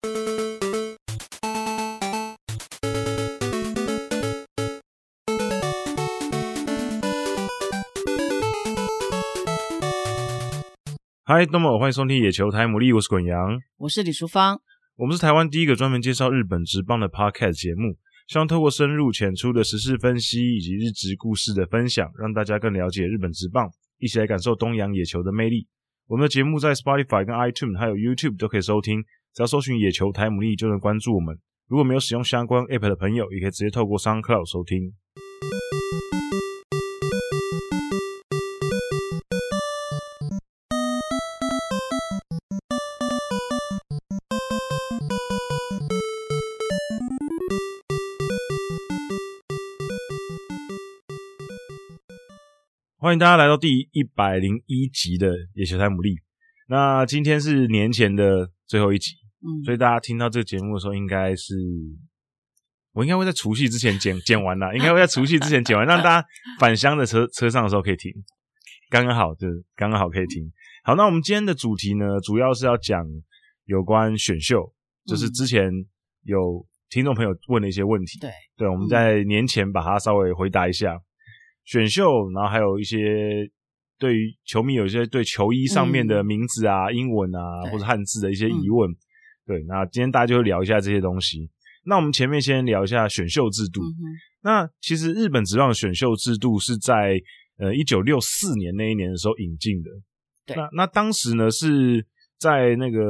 嗨，那么欢迎收听野球台牡蛎，我是滚羊，我是李淑芳，我们是台湾第一个专门介绍日本职棒的 Podcast 节目，希望透过深入浅出的时事分析以及日职故事的分享，让大家更了解日本职棒，一起来感受东洋野球的魅力。我们的节目在 Spotify 跟 iTunes 还有 YouTube 都可以收听，只要搜寻“野球台姆利”就能关注我们。如果没有使用相关 App 的朋友，也可以直接透过 SoundCloud 收听。欢迎大家来到第一百零一集的野球台姆利。那今天是年前的最后一集，嗯，所以大家听到这个节目的时候，应该是我应该会在除夕之前剪剪完啦，应该会在除夕之前剪完，让大家返乡的车车上的时候可以听，刚刚好，就是刚刚好可以听。好，那我们今天的主题呢，主要是要讲有关选秀，就是之前有听众朋友问的一些问题，对，对，我们在年前把它稍微回答一下。选秀，然后还有一些对于球迷有一些对球衣上面的名字啊、嗯、英文啊或者汉字的一些疑问，嗯、对，那今天大家就会聊一下这些东西。那我们前面先聊一下选秀制度。嗯、那其实日本职棒选秀制度是在呃一九六四年那一年的时候引进的。对，那那当时呢是在那个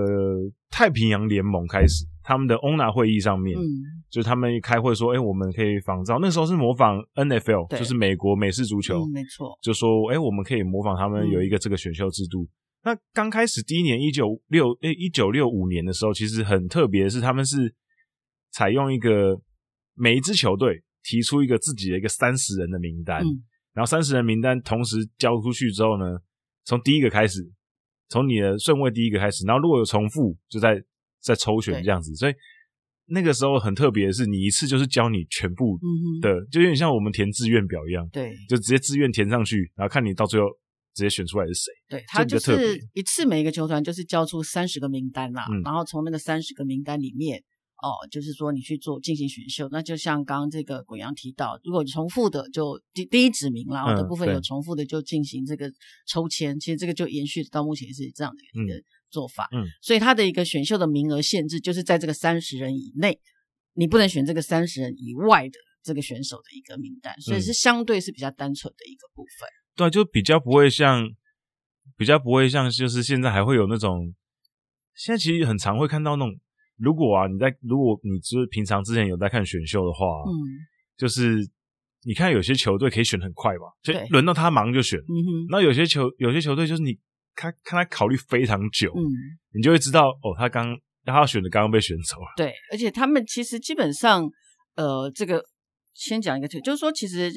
太平洋联盟开始。他们的 ONA 会议上面，嗯，就是他们一开会说，哎、欸，我们可以仿照那时候是模仿 NFL，就是美国美式足球，嗯、没错，就说，哎、欸，我们可以模仿他们有一个这个选秀制度。嗯、那刚开始第一年一九六诶一九六五年的时候，其实很特别的是，他们是采用一个每一支球队提出一个自己的一个三十人的名单，嗯、然后三十人名单同时交出去之后呢，从第一个开始，从你的顺位第一个开始，然后如果有重复，就在。在抽选这样子，所以那个时候很特别的是，你一次就是教你全部的，嗯、就有点像我们填志愿表一样，对，就直接志愿填上去，然后看你到最后直接选出来是谁。对，他就是一次每一个球团就是交出三十个名单啦，嗯、然后从那个三十个名单里面，哦，就是说你去做进行选秀，那就像刚刚这个鬼阳提到，如果重复的就第第一指名啦，然后的部分有重复的就进行这个抽签，嗯、其实这个就延续到目前是这样的一个。嗯做法，嗯，所以他的一个选秀的名额限制就是在这个三十人以内，你不能选这个三十人以外的这个选手的一个名单，所以是相对是比较单纯的一个部分。嗯、对，就比较不会像，比较不会像，就是现在还会有那种，现在其实很常会看到那种，如果啊，你在如果你就是平常之前有在看选秀的话，嗯，就是你看有些球队可以选很快吧，就轮到他忙就选，嗯哼，那有些球有些球队就是你。看看他考虑非常久，嗯，你就会知道哦，他刚他要选的刚刚被选走了。对，而且他们其实基本上，呃，这个先讲一个，就是说，其实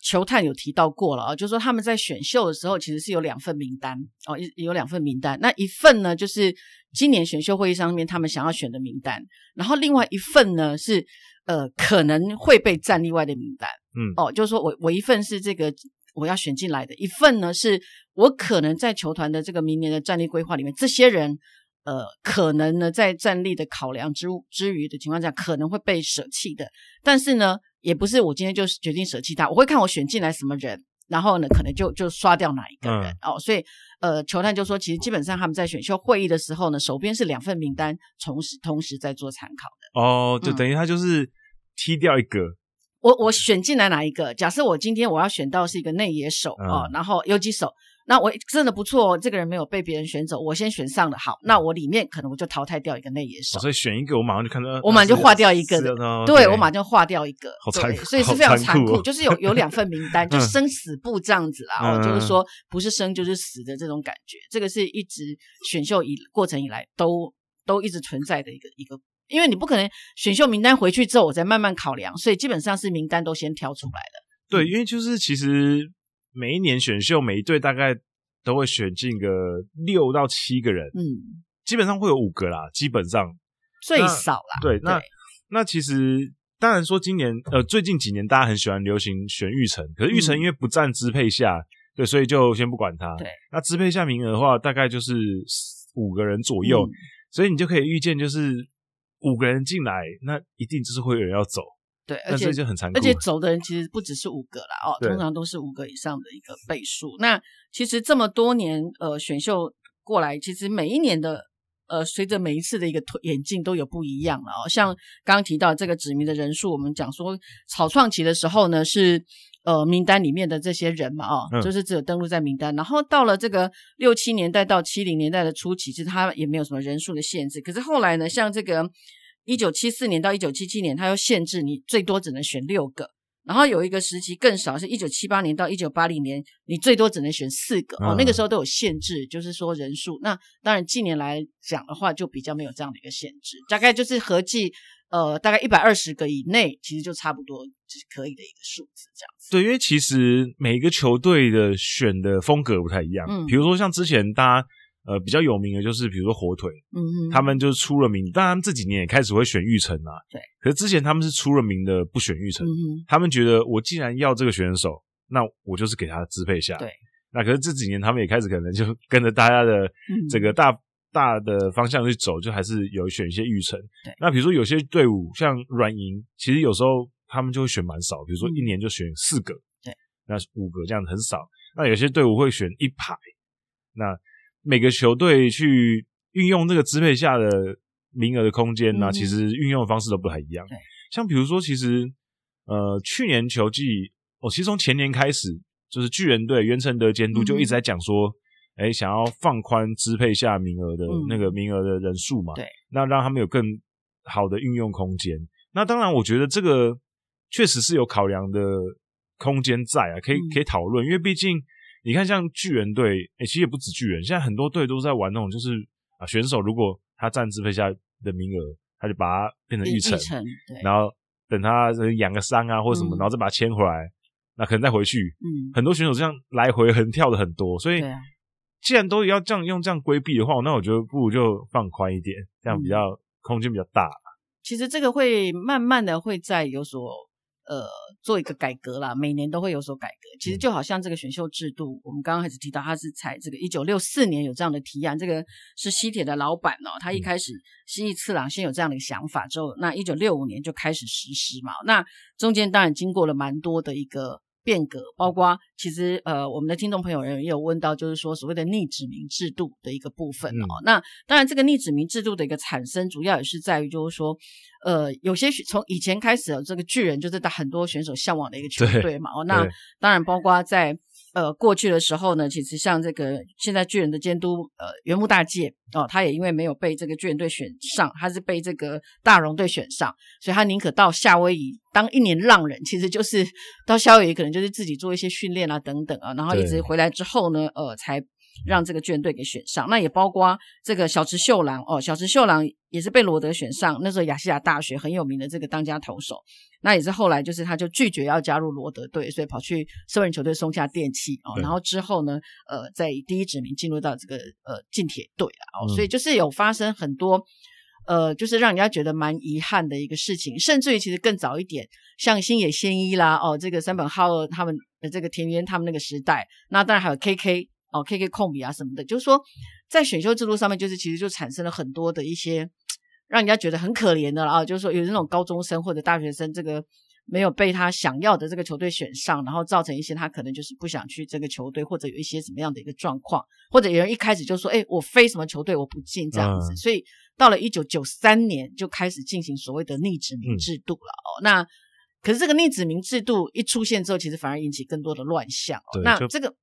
球探有提到过了啊，就是说他们在选秀的时候其实是有两份名单哦，有两份名单。那一份呢，就是今年选秀会议上面他们想要选的名单，然后另外一份呢是呃可能会被战例外的名单。嗯，哦，就是说我我一份是这个。我要选进来的一份呢，是我可能在球团的这个明年的战力规划里面，这些人，呃，可能呢在战力的考量之之余的情况下，可能会被舍弃的。但是呢，也不是我今天就决定舍弃他，我会看我选进来什么人，然后呢，可能就就刷掉哪一个人、嗯、哦。所以，呃，球探就说，其实基本上他们在选秀会议的时候呢，手边是两份名单，同时同时在做参考的。哦，就等于他就是踢掉一个。嗯我我选进来哪一个？假设我今天我要选到是一个内野手啊、嗯，然后游击手，那我真的不错，这个人没有被别人选走，我先选上了。好，那我里面可能我就淘汰掉一个内野手，所以选一个，我马上就看到，我马上就划掉一个的，对，我马上就划掉一个，好残酷，所以是非常残酷，就是有有两份名单，就生死簿这样子啦，嗯、就是说不是生就是死的这种感觉，这个是一直选秀以过程以来都都一直存在的一个一个。因为你不可能选秀名单回去之后，我再慢慢考量，所以基本上是名单都先挑出来了。对，因为就是其实每一年选秀，每一队大概都会选进个六到七个人，嗯，基本上会有五个啦，基本上最少啦。对，那对那其实当然说今年呃最近几年大家很喜欢流行选玉成，可是玉成因为不占支配下，嗯，对，所以就先不管他。对，那支配下名额的话，大概就是五个人左右，嗯，所以你就可以预见就是。五个人进来，那一定就是会有人要走。对，而且就很残酷。而且走的人其实不只是五个啦，哦，通常都是五个以上的一个倍数。那其实这么多年，呃，选秀过来，其实每一年的，呃，随着每一次的一个演进都有不一样了哦。像刚刚提到这个指名的人数，我们讲说草创期的时候呢，是呃名单里面的这些人嘛，哦，嗯、就是只有登录在名单。然后到了这个六七年代到七零年代的初期，其实他也没有什么人数的限制。可是后来呢，像这个。一九七四年到一九七七年，它又限制你最多只能选六个，然后有一个时期更少，是一九七八年到一九八零年，你最多只能选四个哦，那个时候都有限制，就是说人数。那当然近年来讲的话，就比较没有这样的一个限制，大概就是合计呃大概一百二十个以内，其实就差不多就是可以的一个数字这样子。对，因为其实每一个球队的选的风格不太一样，嗯，比如说像之前大家。呃，比较有名的就是比如说火腿，嗯嗯，他们就是出了名，当然这几年也开始会选玉成啊，对。可是之前他们是出了名的不选玉成，嗯，他们觉得我既然要这个选手，那我就是给他支配下，对。那可是这几年他们也开始可能就 跟着大家的这个大、嗯、大的方向去走，就还是有选一些玉成。对。那比如说有些队伍像软银，其实有时候他们就会选蛮少，比如说一年就选四个，对。那五个这样子很少。那有些队伍会选一排，那。每个球队去运用这个支配下的名额的空间呢、啊，嗯、其实运用的方式都不太一样。像比如说，其实呃，去年球季，哦，其实从前年开始，就是巨人队袁成德监督就一直在讲说，哎、嗯，想要放宽支配下名额的那个名额的人数嘛，对、嗯，那让他们有更好的运用空间。那当然，我觉得这个确实是有考量的空间在啊，可以可以讨论，因为毕竟。你看，像巨人队，哎、欸、其实也不止巨人，现在很多队都在玩那种，就是啊，选手如果他占支配下的名额，他就把它变成育成，然后等他养个伤啊或者什么，嗯、然后再把他签回来，那可能再回去。嗯，很多选手这样来回横跳的很多，所以既然都要这样用这样规避的话，那我觉得不如就放宽一点，这样比较、嗯、空间比较大。其实这个会慢慢的会再有所。呃，做一个改革啦，每年都会有所改革。其实就好像这个选秀制度，我们刚刚开始提到，它是采这个一九六四年有这样的提案，这个是西铁的老板哦，他一开始西义次郎先有这样的一个想法，之后那一九六五年就开始实施嘛。那中间当然经过了蛮多的一个。变革包括其实呃，我们的听众朋友也有问到，就是说所谓的逆指名制度的一个部分哦。嗯、那当然，这个逆指名制度的一个产生，主要也是在于就是说，呃，有些从以前开始，这个巨人就是在很多选手向往的一个球队嘛。哦，那当然包括在。呃，过去的时候呢，其实像这个现在巨人的监督呃原木大介哦，他也因为没有被这个巨人队选上，他是被这个大荣队选上，所以他宁可到夏威夷当一年浪人，其实就是到夏威夷可能就是自己做一些训练啊等等啊，然后一直回来之后呢，呃才。让这个巨人队给选上，那也包括这个小池秀郎哦，小池秀郎也是被罗德选上，那时候亚细亚大学很有名的这个当家投手，那也是后来就是他就拒绝要加入罗德队，所以跑去私人球队松下电器哦，然后之后呢，呃，在第一指名进入到这个呃近铁队了哦，所以就是有发生很多呃，就是让人家觉得蛮遗憾的一个事情，甚至于其实更早一点，像星野仙一啦哦，这个三本浩二他们的这个田园他们那个时代，那当然还有 KK。哦，K K 控比啊什么的，就是说，在选秀制度上面，就是其实就产生了很多的一些让人家觉得很可怜的啊，就是说有那种高中生或者大学生，这个没有被他想要的这个球队选上，然后造成一些他可能就是不想去这个球队，或者有一些什么样的一个状况，或者有人一开始就说，哎，我非什么球队我不进这样子，嗯、所以到了一九九三年就开始进行所谓的逆指名制度了哦。嗯、那可是这个逆指名制度一出现之后，其实反而引起更多的乱象哦。那这个。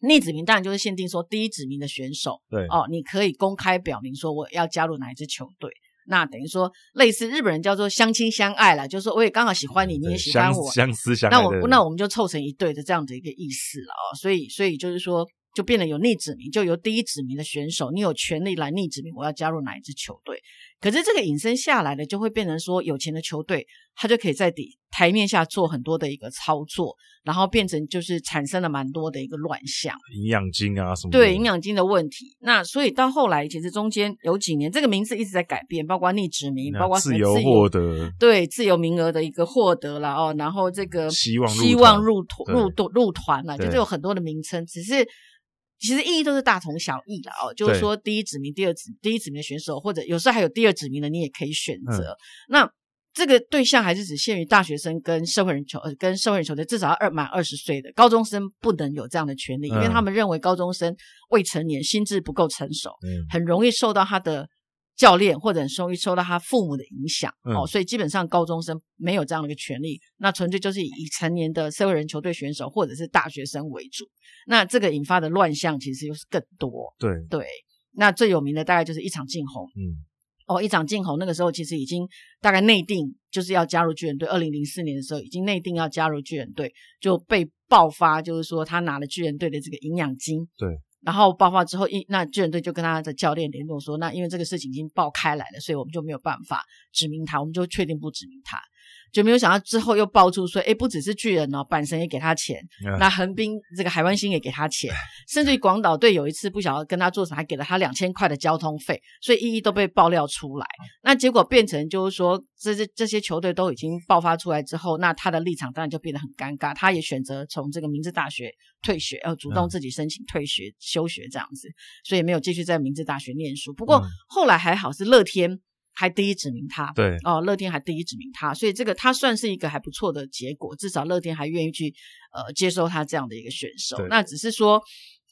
逆指名当然就是限定说第一指名的选手，对哦，你可以公开表明说我要加入哪一支球队，那等于说类似日本人叫做相亲相爱啦，就是说我也刚好喜欢你，你也喜欢我，相思相爱，那我那我们就凑成一对的这样的一个意思了哦，所以所以就是说就变得有逆指名，就由第一指名的选手，你有权利来逆指名我要加入哪一支球队。可是这个引申下来的，就会变成说，有钱的球队他就可以在底台面下做很多的一个操作，然后变成就是产生了蛮多的一个乱象，营养金啊什么的。对，营养金的问题。那所以到后来，其实中间有几年，这个名字一直在改变，包括逆指名，包括自由获得，对，自由名额的一个获得了哦，然后这个希望希望入团入入团了，就是有很多的名称，只是。其实意义都是大同小异的哦，就是说第一指名、第二指第一指名的选手，或者有时候还有第二指名的，你也可以选择。嗯、那这个对象还是只限于大学生跟社会人球呃跟社会人球队，至少要二满二十岁的高中生不能有这样的权利，嗯、因为他们认为高中生未成年，心智不够成熟，嗯、很容易受到他的。教练或者很容易受到他父母的影响、嗯、哦，所以基本上高中生没有这样的一个权利，那纯粹就是以成年的社会人球队选手或者是大学生为主。那这个引发的乱象其实又是更多。对对，那最有名的大概就是一场禁红。嗯，哦，一场禁红那个时候其实已经大概内定就是要加入巨人队。二零零四年的时候已经内定要加入巨人队，就被爆发，就是说他拿了巨人队的这个营养金。对。然后爆发之后，一那救援队就跟他的教练联络说，那因为这个事情已经爆开来了，所以我们就没有办法指明他，我们就确定不指明他。就没有想到之后又爆出说，诶，不只是巨人哦，阪神也给他钱，嗯、那横滨这个海湾星也给他钱，甚至于广岛队有一次不晓得跟他做什么，还给了他两千块的交通费，所以一一都被爆料出来。那结果变成就是说，这些这些球队都已经爆发出来之后，那他的立场当然就变得很尴尬，他也选择从这个明治大学退学，要主动自己申请退学、嗯、休学这样子，所以没有继续在明治大学念书。不过后来还好是乐天。还第一指名他，对哦，乐天还第一指名他，所以这个他算是一个还不错的结果，至少乐天还愿意去呃接收他这样的一个选手。那只是说，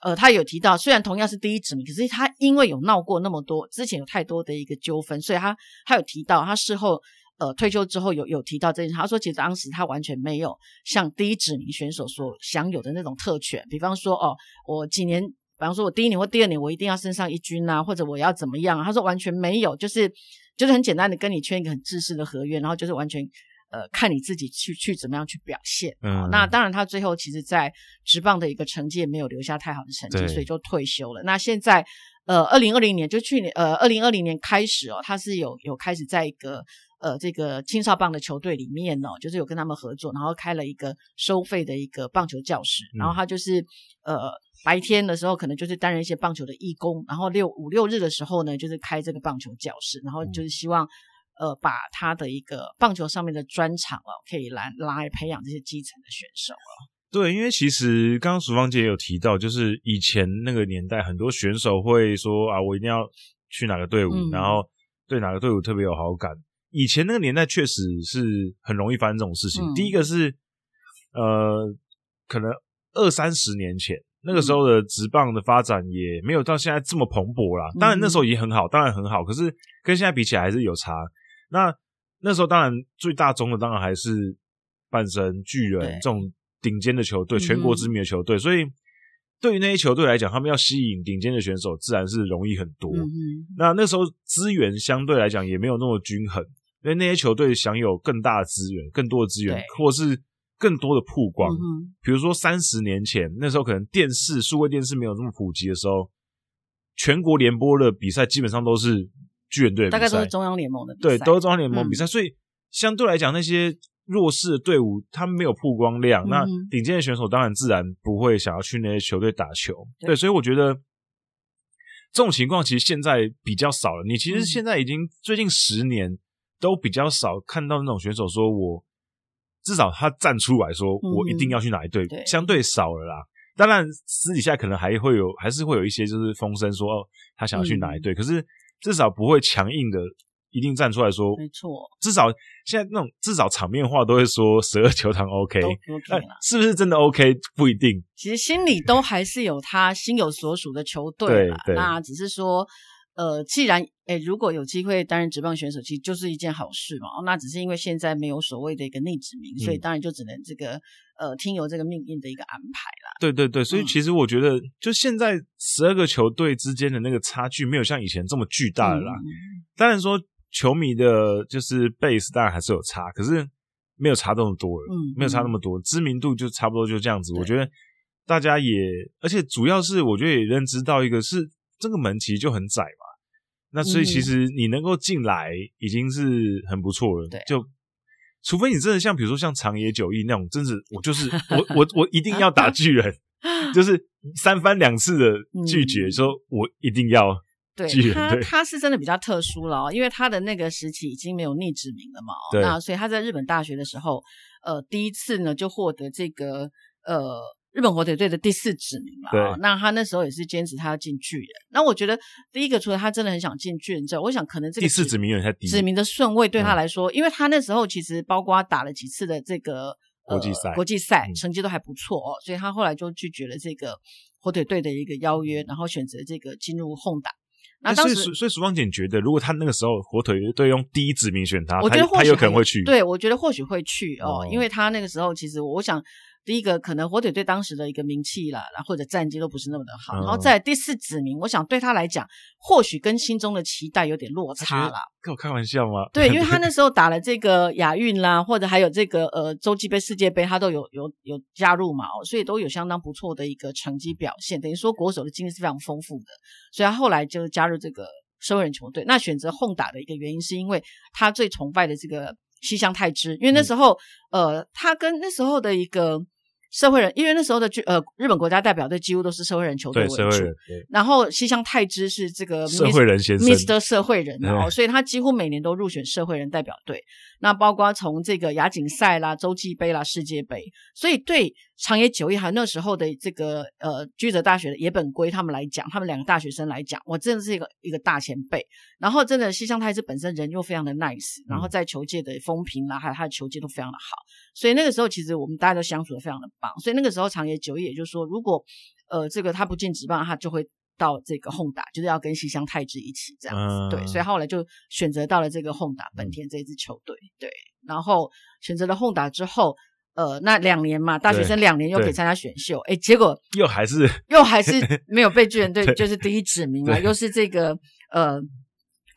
呃，他有提到，虽然同样是第一指名，可是他因为有闹过那么多，之前有太多的一个纠纷，所以他他有提到，他事后呃退休之后有有提到这件事，他说其实当时他完全没有像第一指名选手所享有的那种特权，比方说哦，我几年，比方说我第一年或第二年我一定要升上一军啊，或者我要怎么样啊，他说完全没有，就是。就是很简单的跟你签一个很自私的合约，然后就是完全呃看你自己去去怎么样去表现。嗯，那当然他最后其实在职棒的一个成绩也没有留下太好的成绩，所以就退休了。那现在呃二零二零年就去年呃二零二零年开始哦，他是有有开始在一个呃这个青少棒的球队里面哦，就是有跟他们合作，然后开了一个收费的一个棒球教室，嗯、然后他就是呃。白天的时候可能就是担任一些棒球的义工，然后六五六日的时候呢，就是开这个棒球教室，然后就是希望，呃，把他的一个棒球上面的专长哦，可以来来培养这些基层的选手哦。对，因为其实刚刚淑芳姐也有提到，就是以前那个年代，很多选手会说啊，我一定要去哪个队伍，嗯、然后对哪个队伍特别有好感。以前那个年代确实是很容易发生这种事情。嗯、第一个是，呃，可能二三十年前。那个时候的职棒的发展也没有到现在这么蓬勃啦。当然那时候也很好，当然很好，可是跟现在比起来还是有差。那那时候当然最大宗的当然还是半神、巨人这种顶尖的球队，全国知名的球队。所以对于那些球队来讲，他们要吸引顶尖的选手，自然是容易很多。那那时候资源相对来讲也没有那么均衡，因为那些球队享有更大的资源、更多的资源，或是。更多的曝光，嗯、比如说三十年前那时候，可能电视、数位电视没有这么普及的时候，全国联播的比赛基本上都是巨人队的比赛，大概都是中央联盟的比赛，对，都是中央联盟比赛。嗯、所以相对来讲，那些弱势的队伍，他们没有曝光量，嗯、那顶尖的选手当然自然不会想要去那些球队打球。对，对，所以我觉得这种情况其实现在比较少了。你其实现在已经最近十年都比较少看到那种选手说我。至少他站出来说，我一定要去哪一队，嗯、相对少了啦。当然私底下可能还会有，还是会有一些就是风声说，哦，他想要去哪一队。嗯、可是至少不会强硬的一定站出来说，没错。至少现在那种至少场面话都会说十二球堂 OK，但是不是真的 OK 不一定。其实心里都还是有他心有所属的球队啦，那只是说。呃，既然诶，如果有机会担任职棒选手，其实就是一件好事嘛。那只是因为现在没有所谓的一个内指名，嗯、所以当然就只能这个呃，听由这个命运的一个安排啦。对对对，所以其实我觉得，就现在十二个球队之间的那个差距，没有像以前这么巨大了啦。嗯、当然说球迷的就是 base 当然还是有差，可是没有差这么多了，嗯，没有差那么多，知名度就差不多就这样子。我觉得大家也，而且主要是我觉得也认知到一个是这个门其实就很窄嘛。那所以其实你能够进来已经是很不错了，对、嗯，就除非你真的像比如说像长野久义那种，真是我就是我我 我一定要打巨人，就是三番两次的拒绝，说我一定要巨人。对，他他是真的比较特殊了哦，因为他的那个时期已经没有逆指名了嘛，对。那所以他在日本大学的时候，呃，第一次呢就获得这个呃日本火腿队的第四指名嘛。对。那他那时候也是坚持他要进巨人。那我觉得第一个，除了他真的很想进巨人之外，我想可能这个第四指名有点太低。指名的顺位对他来说，嗯、因为他那时候其实包括打了几次的这个国际赛，国际赛成绩都还不错哦，所以他后来就拒绝了这个火腿队的一个邀约，然后选择这个进入 Honda。那当时，所以所以淑芳姐觉得，如果他那个时候火腿队用第一指名选他，我觉得他有可能会去。对，我觉得或许会去哦，哦，因为他那个时候其实我想。第一个可能火腿队当时的一个名气啦，然后或者战绩都不是那么的好，嗯、然后在第四指名，我想对他来讲，或许跟心中的期待有点落差了。跟我开玩笑吗？对，因为他那时候打了这个亚运啦，或者还有这个呃洲际杯、世界杯，他都有有有加入嘛，所以都有相当不错的一个成绩表现。等于说国手的经历是非常丰富的，所以他后来就加入这个收人球队。那选择 Honda 的一个原因，是因为他最崇拜的这个西乡太之，因为那时候、嗯、呃他跟那时候的一个。社会人，因为那时候的呃日本国家代表队几乎都是社会人球队为主，对，社会人，然后西乡太之是这个社会人先生，Mr. 社会人，然后所以他几乎每年都入选社会人代表队。那包括从这个亚锦赛啦、洲际杯啦、世界杯，所以对长野久义还有那时候的这个呃居泽大学的野本圭他们来讲，他们两个大学生来讲，我真的是一个一个大前辈。然后真的西乡太治本身人又非常的 nice，然后在球界的风评啦，还有他的球技都非常的好，所以那个时候其实我们大家都相处的非常的棒。所以那个时候长野久义也就是说，如果呃这个他不进职棒，他就会。到这个 Honda 就是要跟西乡太治一起这样子，嗯、对，所以后来就选择到了这个 Honda 本田这支球队，对，然后选择了 Honda 之后，呃，那两年嘛，大学生两年又可以参加选秀，哎，结果又还是又还是 没有被巨人队就是第一指名啊，又是这个呃，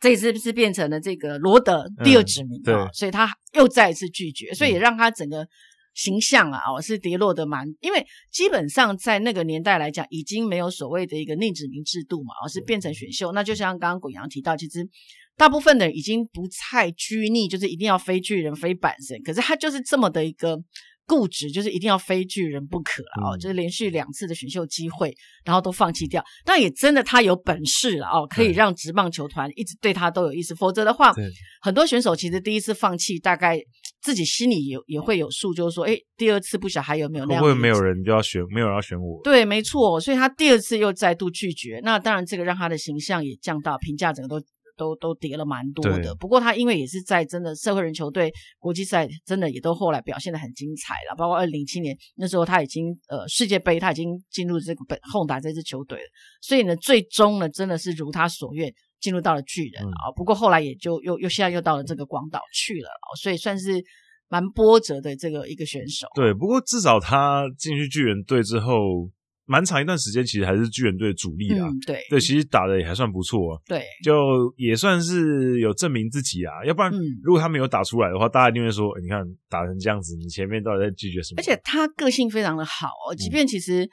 这一次是变成了这个罗德第二指名啊，嗯、所以他又再一次拒绝，所以也让他整个。形象啊，哦，是跌落的蛮，因为基本上在那个年代来讲，已经没有所谓的一个内指名制度嘛，而是变成选秀。那就像刚刚滚阳提到，其实大部分的人已经不太拘泥，就是一定要非巨人、非板神，可是他就是这么的一个。固执就是一定要非巨人不可啊、哦！就是连续两次的选秀机会，然后都放弃掉。但也真的他有本事了哦，可以让职棒球团一直对他都有意思。否则的话，很多选手其实第一次放弃，大概自己心里也也会有数，就是说，哎，第二次不晓得还有没有那样。会不会没有人就要选，没有人要选我？对，没错。所以他第二次又再度拒绝。那当然，这个让他的形象也降到评价整个都。都都跌了蛮多的，不过他因为也是在真的社会人球队国际赛，真的也都后来表现的很精彩了。包括二零零七年那时候，他已经呃世界杯，他已经进入这个本 Honda 这支球队了。所以呢，最终呢，真的是如他所愿进入到了巨人啊。嗯、不过后来也就又又现在又到了这个广岛去了，所以算是蛮波折的这个一个选手。对，不过至少他进去巨人队之后。蛮长一段时间，其实还是巨人队主力啦。嗯、对对，其实打的也还算不错。对，就也算是有证明自己啊。要不然，如果他没有打出来的话，嗯、大家一定会说：“你看打成这样子，你前面到底在拒绝什么？”而且他个性非常的好哦，即便其实、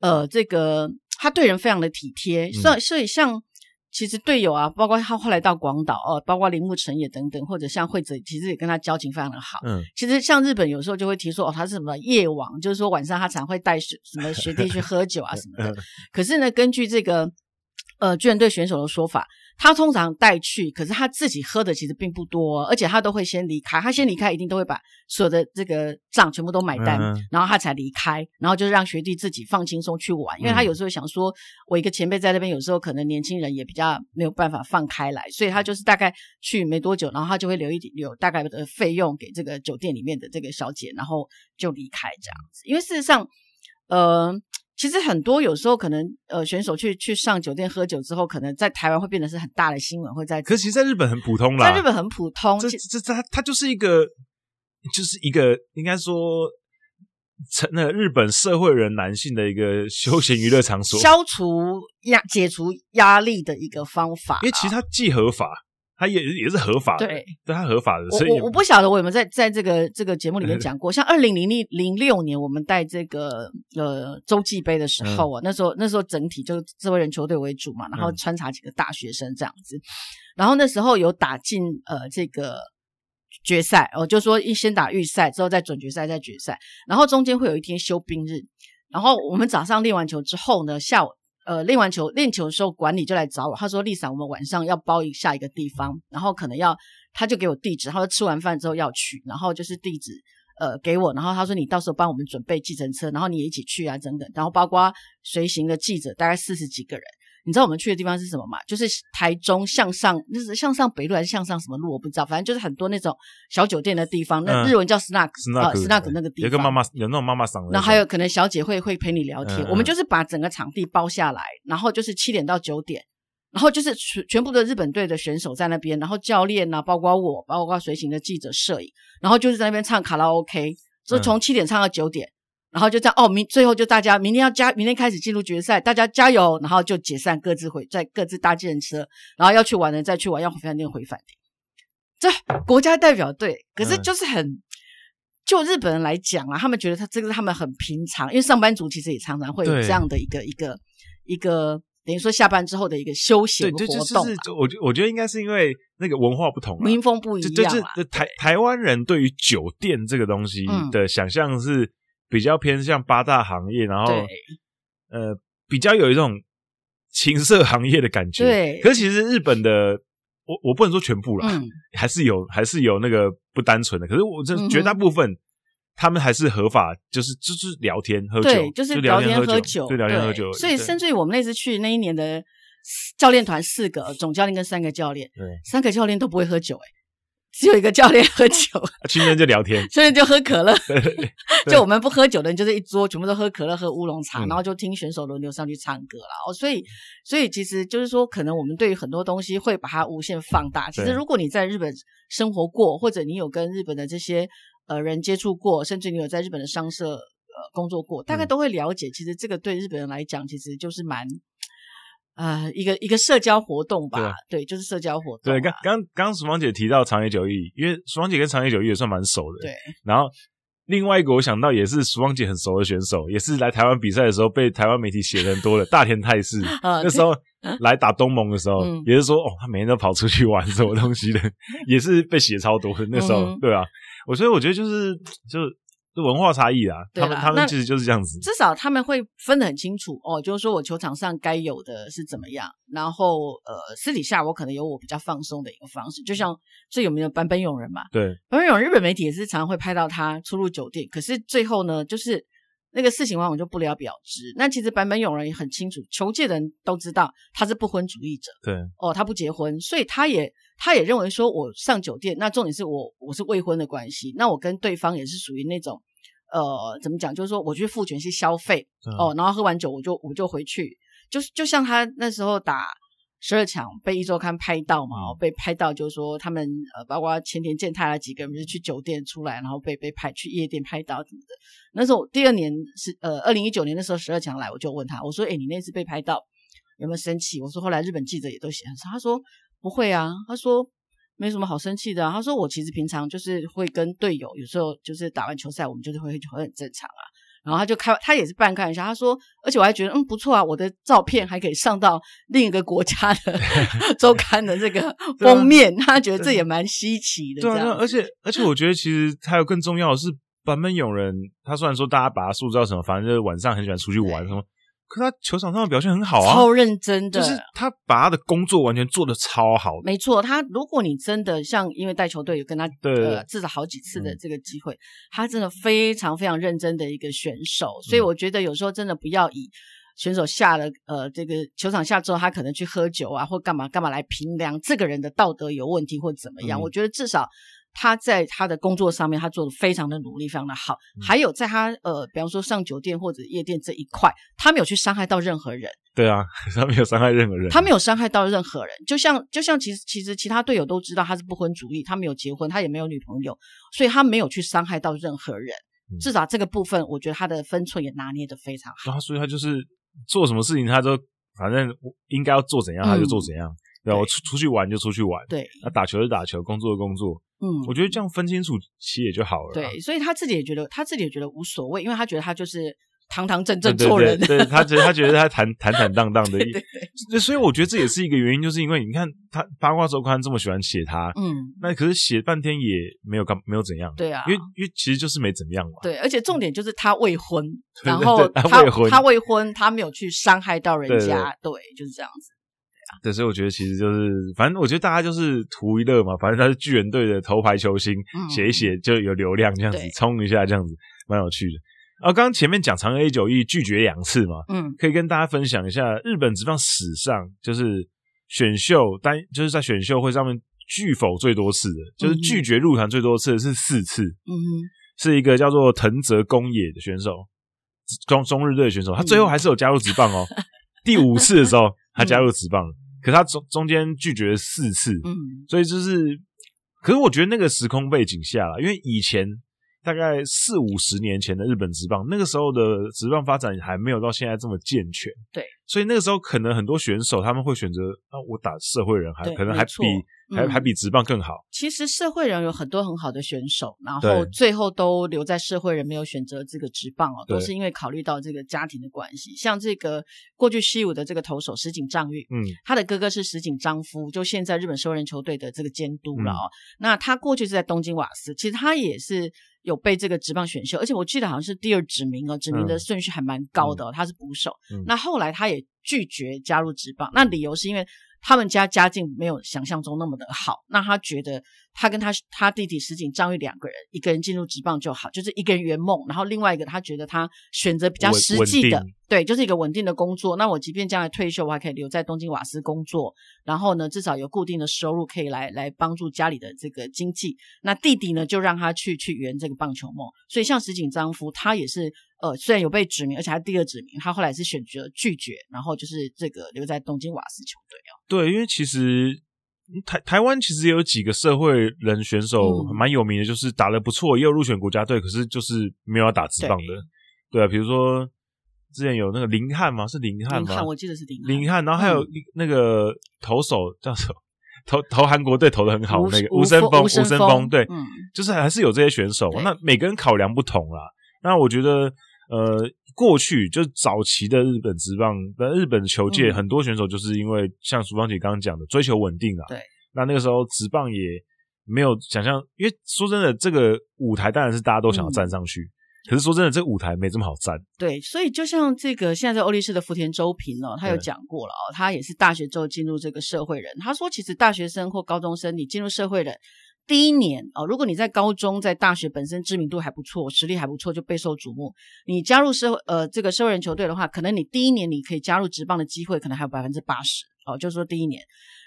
嗯、呃，这个他对人非常的体贴，所以、嗯、所以像。其实队友啊，包括他后来到广岛哦，包括铃木诚也等等，或者像惠子，其实也跟他交情非常的好。嗯，其实像日本有时候就会提说哦，他是什么夜王，就是说晚上他常会带学什么学弟去喝酒啊什么的。可是呢，根据这个呃巨人队选手的说法。他通常带去，可是他自己喝的其实并不多，而且他都会先离开。他先离开，一定都会把所有的这个账全部都买单，嗯、然后他才离开。然后就是让学弟自己放轻松去玩，因为他有时候想说，我一个前辈在那边，有时候可能年轻人也比较没有办法放开来，所以他就是大概去没多久，然后他就会留一点留大概的费用给这个酒店里面的这个小姐，然后就离开这样子。因为事实上，呃。其实很多有时候可能呃选手去去上酒店喝酒之后，可能在台湾会变得是很大的新闻，会在。可是其实在日本很普通啦，在日本很普通。这这他他就是一个，就是一个应该说成了日本社会人男性的一个休闲娱乐场所，消除压解除压力的一个方法。因为其实它既合法。他也也是合法的，对，对他合法的，所以我我不晓得我有没有在在这个这个节目里面 讲过，像二零零零零六年我们带这个呃洲际杯的时候啊，嗯、那时候那时候整体就是社会人球队为主嘛，然后穿插几个大学生这样子，嗯、然后那时候有打进呃这个决赛，哦，就说一先打预赛之后再准决赛再决赛，然后中间会有一天休兵日，然后我们早上练完球之后呢，下午。呃，练完球练球的时候，管理就来找我，他说：“丽莎，我们晚上要包一下一个地方，然后可能要，他就给我地址，他说吃完饭之后要去，然后就是地址，呃给我，然后他说你到时候帮我们准备计程车，然后你也一起去啊，等等，然后包括随行的记者大概四十几个人。你知道我们去的地方是什么吗？就是台中向上，那是向上北路还是向上什么路？我不知道，反正就是很多那种小酒店的地方。那日文叫 snack，啊，snack 那个地方。有个妈妈，有那种妈妈桑。然后还有可能小姐会会陪你聊天。嗯、我们就是把整个场地包下来，然后就是七点到九点，然后就是全全部的日本队的选手在那边，然后教练啊，包括我，包括随行的记者、摄影，然后就是在那边唱卡拉 OK，所以从七点唱到九点。嗯然后就这样哦，明最后就大家明天要加，明天开始进入决赛，大家加油，然后就解散，各自回，再各自搭计程车，然后要去玩的再去玩，要回饭店回饭店。这国家代表队，可是就是很，嗯、就日本人来讲啊，他们觉得他这个他们很平常，因为上班族其实也常常会有这样的一个一个一个等于说下班之后的一个休闲活动。对，就是我我觉得应该是因为那个文化不同，民风不一样。就是台台湾人对于酒店这个东西的想象是。比较偏向八大行业，然后呃，比较有一种情色行业的感觉。对，可是其实日本的，我我不能说全部啦，嗯、还是有还是有那个不单纯的。可是我这绝大部分，嗯、他们还是合法，就是就是聊天喝酒，对，就是聊天喝酒，对，聊天喝酒。所以甚至于我们那次去那一年的教练团四个总教练跟三个教练，对，三个教练都不会喝酒、欸，诶只有一个教练喝酒，去那边就聊天，所以就喝可乐。就我们不喝酒的人，就是一桌全部都喝可乐、喝乌龙茶，然后就听选手轮流上去唱歌了。哦，所以，所以其实就是说，可能我们对于很多东西会把它无限放大。其实，如果你在日本生活过，或者你有跟日本的这些呃人接触过，甚至你有在日本的商社呃工作过，大概都会了解。其实这个对日本人来讲，其实就是蛮。呃，一个一个社交活动吧，对，对，就是社交活动。对，刚刚刚淑芳姐提到长野久义，因为淑芳姐跟长野久义也算蛮熟的。对。然后另外一个我想到也是淑芳姐很熟的选手，也是来台湾比赛的时候被台湾媒体写的很多的大田泰示。那时候来打东盟的时候，也是说哦，他每天都跑出去玩什么东西的，也是被写超多的。那时候，对啊，我所以我觉得就是就。文化差异啊，他们他们其实就是这样子。至少他们会分得很清楚哦，就是说我球场上该有的是怎么样，然后呃私底下我可能有我比较放松的一个方式，就像最有名的坂本勇人嘛。对，坂本勇人日本媒体也是常常会拍到他出入酒店，可是最后呢，就是那个事情往往就不了了之。那其实坂本勇人也很清楚，球界的人都知道他是不婚主义者。对，哦，他不结婚，所以他也他也认为说，我上酒店，那重点是我我是未婚的关系，那我跟对方也是属于那种。呃，怎么讲？就是说，我去付钱去消费、嗯、哦，然后喝完酒我就我就回去，就是就像他那时候打十二强被一周刊拍到嘛，嗯、被拍到就是说他们呃，包括前田健太啊几个人是去酒店出来，然后被被拍去夜店拍到什么的。那时候第二年是呃二零一九年的时候十二强来，我就问他，我说：“哎，你那次被拍到有没有生气？”我说：“后来日本记者也都写。”他说：“不会啊。”他说。没什么好生气的啊。他说：“我其实平常就是会跟队友，有时候就是打完球赛，我们就是会会很正常啊。然后他就开，他也是半开玩笑。他说，而且我还觉得，嗯，不错啊，我的照片还可以上到另一个国家的 周刊的这个 封面。啊、他觉得这也蛮稀奇的。对啊，而且而且我觉得其实还有更重要的是，坂本勇人，他虽然说大家把他塑造什么，反正就是晚上很喜欢出去玩什么。”可他球场上的表现很好啊，超认真的，就是他把他的工作完全做的超好。没错，他如果你真的像因为带球队有跟他至少好几次的这个机会，嗯、他真的非常非常认真的一个选手。所以我觉得有时候真的不要以选手下了呃这个球场下之后，他可能去喝酒啊或干嘛干嘛来评量这个人的道德有问题或怎么样。嗯、我觉得至少。他在他的工作上面，他做的非常的努力，非常的好。嗯、还有在他呃，比方说上酒店或者夜店这一块，他没有去伤害到任何人。对啊，他没有伤害任何人。他没有伤害到任何人，就像就像其实其实其他队友都知道他是不婚主义，他没有结婚，他也没有女朋友，所以他没有去伤害到任何人。嗯、至少这个部分，我觉得他的分寸也拿捏的非常好。所以他就是做什么事情，他都反正应该要做怎样，他就做怎样。嗯对，我出出去玩就出去玩，对，那打球就打球，工作就工作，嗯，我觉得这样分清楚其实也就好了。对，所以他自己也觉得，他自己也觉得无所谓，因为他觉得他就是堂堂正正做人。对，他觉得他觉得他坦 坦坦荡荡的，对对对。所以我觉得这也是一个原因，就是因为你看他八卦周刊这么喜欢写他，嗯，那可是写半天也没有干没有怎样，对啊，因为因为其实就是没怎么样嘛。对，而且重点就是他未婚，然后他他未婚，他没有去伤害到人家，对，就是这样子。啊。对，所以我觉得其实就是，反正我觉得大家就是图一乐嘛，反正他是巨人队的头牌球星，写、嗯、一写就有流量，这样子冲一下，这样子蛮有趣的。啊刚刚前面讲长庚 A 九 E 拒绝两次嘛，嗯，可以跟大家分享一下日本职棒史上就是选秀单，就是在选秀会上面拒否最多次的，就是拒绝入团最多次的是四次，嗯哼，是一个叫做藤泽公野的选手，中中日队的选手，他最后还是有加入职棒哦，嗯、第五次的时候他加入职棒，嗯、可他中中间拒绝了四次，嗯，所以就是，可是我觉得那个时空背景下啦，因为以前。大概四五十年前的日本职棒，那个时候的职棒发展还没有到现在这么健全。对，所以那个时候可能很多选手他们会选择啊，我打社会人还可能还比还、嗯、还比职棒更好。其实社会人有很多很好的选手，然后最后都留在社会人，没有选择这个职棒哦，都是因为考虑到这个家庭的关系。像这个过去西武的这个投手石井丈裕，嗯，他的哥哥是石井彰夫，就现在日本社会人球队的这个监督了哦。嗯、那他过去是在东京瓦斯，其实他也是。有被这个职棒选秀，而且我记得好像是第二指名哦，指名的顺序还蛮高的哦，嗯、他是捕手。嗯、那后来他也拒绝加入职棒，那理由是因为他们家家境没有想象中那么的好，那他觉得。他跟他他弟弟石井张裕两个人，一个人进入职棒就好，就是一个人圆梦，然后另外一个他觉得他选择比较实际的，对，就是一个稳定的工作。那我即便将来退休，我还可以留在东京瓦斯工作，然后呢，至少有固定的收入可以来来帮助家里的这个经济。那弟弟呢，就让他去去圆这个棒球梦。所以像石井张夫，他也是呃，虽然有被指名，而且他第二指名，他后来是选择拒绝，然后就是这个留在东京瓦斯球队哦。对，因为其实。台台湾其实也有几个社会人选手蛮有名的，就是打的不错，也有入选国家队，可是就是没有要打职棒的。对，对啊，比如说之前有那个林汉吗？是林汉吗？我记得是林林汉，然后还有那个投手叫什么？投投韩国队投的很好那个吴森峰，吴森峰，对，嗯，就是还是有这些选手。那每个人考量不同啦。那我觉得，呃，过去就是早期的日本职棒，在日本球界很多选手就是因为像淑芳姐刚刚讲的，追求稳定啊。对。那那个时候职棒也没有想象，因为说真的，这个舞台当然是大家都想要站上去。可是说真的，这个舞台没这么好站。对，所以就像这个现在在欧力士的福田周平哦，他有讲过了哦，他也是大学之后进入这个社会人。他说，其实大学生或高中生，你进入社会人第一年哦，如果你在高中、在大学本身知名度还不错，实力还不错，就备受瞩目。你加入社会呃这个社会人球队的话，可能你第一年你可以加入职棒的机会，可能还有百分之八十哦，就是说第一年。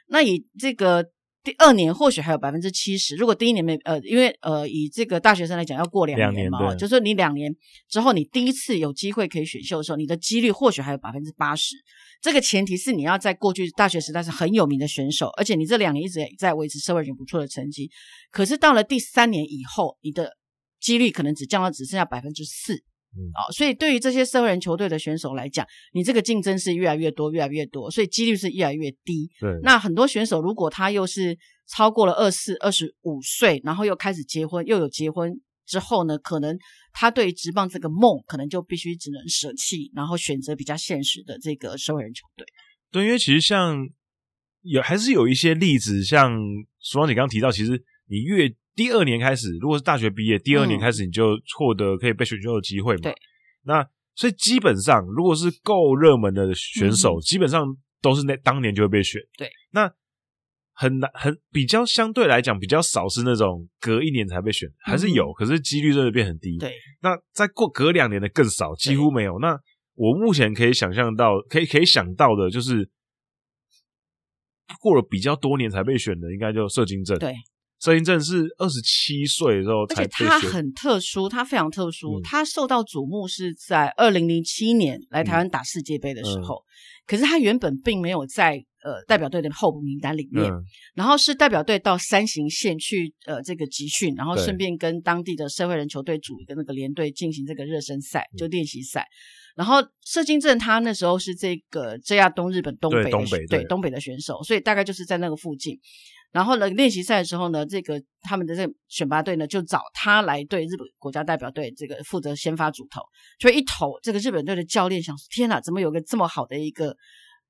那以这个。第二年或许还有百分之七十，如果第一年没呃，因为呃，以这个大学生来讲，要过两年嘛，年就是说你两年之后，你第一次有机会可以选秀的时候，你的几率或许还有百分之八十。这个前提是你要在过去大学时代是很有名的选手，而且你这两年一直在维持社会人不错的成绩。可是到了第三年以后，你的几率可能只降到只剩下百分之四。嗯，哦，所以对于这些社会人球队的选手来讲，你这个竞争是越来越多，越来越多，所以几率是越来越低。对，那很多选手如果他又是超过了二四、二十五岁，然后又开始结婚，又有结婚之后呢，可能他对职棒这个梦，可能就必须只能舍弃，然后选择比较现实的这个社会人球队。对，因为其实像有还是有一些例子，像苏芳姐刚刚提到，其实你越。第二年开始，如果是大学毕业，第二年开始你就获得可以被选秀的机会嘛？对。那所以基本上，如果是够热门的选手，嗯、基本上都是那当年就会被选。对。那很难，很比较相对来讲比较少是那种隔一年才被选，还是有，嗯、可是几率真的变很低。对。那再过隔两年的更少，几乎没有。那我目前可以想象到，可以可以想到的就是过了比较多年才被选的，应该就射精症。对。射金正是二十七岁的时候才，而且他很特殊，他非常特殊，嗯、他受到瞩目是在二零零七年来台湾打世界杯的时候，嗯、可是他原本并没有在呃代表队的候补名单里面，嗯、然后是代表队到山形县去呃这个集训，然后顺便跟当地的社会人球队组一个那个连队进行这个热身赛，就练习赛，嗯、然后射金正他那时候是这个 JR 东日本东北的东北对。东北的选手，所以大概就是在那个附近。然后呢，练习赛的时候呢，这个他们的这个选拔队呢，就找他来对日本国家代表队这个负责先发主投。所以一投，这个日本队的教练想说：天哪，怎么有个这么好的一个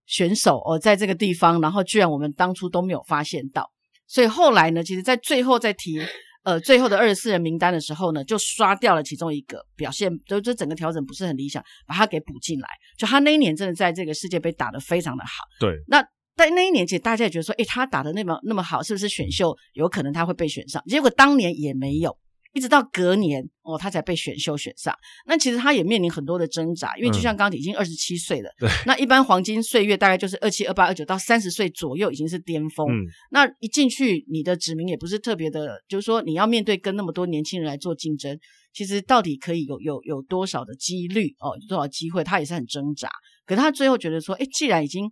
选手哦，在这个地方，然后居然我们当初都没有发现到。所以后来呢，其实在最后在提呃最后的二十四人名单的时候呢，就刷掉了其中一个表现，就这整个调整不是很理想，把他给补进来。就他那一年真的在这个世界杯打得非常的好。对，那。但那一年其实大家也觉得说，诶，他打的那么那么好，是不是选秀有可能他会被选上？结果当年也没有。一直到隔年哦，他才被选秀选上。那其实他也面临很多的挣扎，因为就像刚刚已经二十七岁了。那一般黄金岁月大概就是二七、二八、二九到三十岁左右，已经是巅峰。嗯。那一进去，你的指名也不是特别的，就是说你要面对跟那么多年轻人来做竞争，其实到底可以有有有多少的几率哦，有多少机会，他也是很挣扎。可是他最后觉得说，诶，既然已经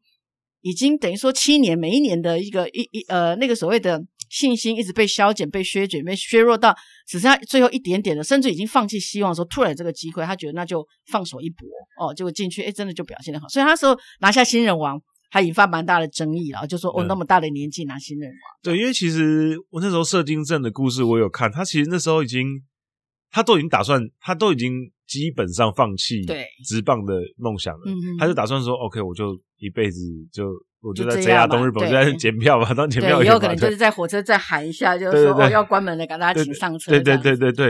已经等于说七年，每一年的一个一一呃那个所谓的。信心一直被削减、被削减、被削弱到只剩下最后一点点的，甚至已经放弃希望的时候，突然这个机会，他觉得那就放手一搏哦，结果进去，哎，真的就表现得好。所以他那时候拿下新人王，还引发蛮大的争议啊，就说哦，那么大的年纪拿新人王。对，因为其实我那时候射精症的故事我有看，他其实那时候已经，他都已经打算，他都已经基本上放弃对职棒的梦想了，他就打算说，OK，我就一辈子就。我就在 JR 东日本，我就在检票吧，当检票。也有可能就是在火车站喊一下，就是说哦要关门了，赶大家请上车。对对对对对，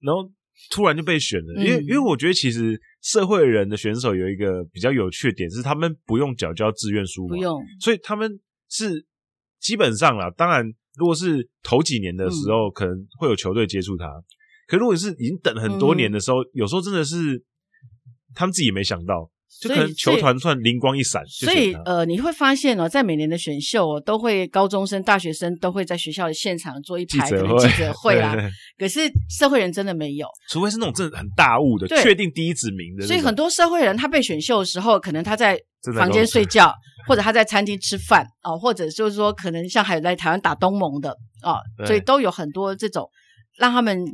然后突然就被选了，因为因为我觉得其实社会人的选手有一个比较有趣的点，是他们不用缴交志愿书，不用，所以他们是基本上啦。当然，如果是头几年的时候，可能会有球队接触他，可如果是已经等很多年的时候，有时候真的是他们自己也没想到。就可能球团算灵光一闪，所以呃，你会发现哦，在每年的选秀哦，都会高中生、大学生都会在学校的现场做一排的记者会啊。可是社会人真的没有，除非是那种真的很大物的，确定第一指名的。所以很多社会人他被选秀的时候，可能他在房间睡觉，或者他在餐厅吃饭哦，或者就是说，可能像还有在台湾打东盟的哦，所以都有很多这种让他们。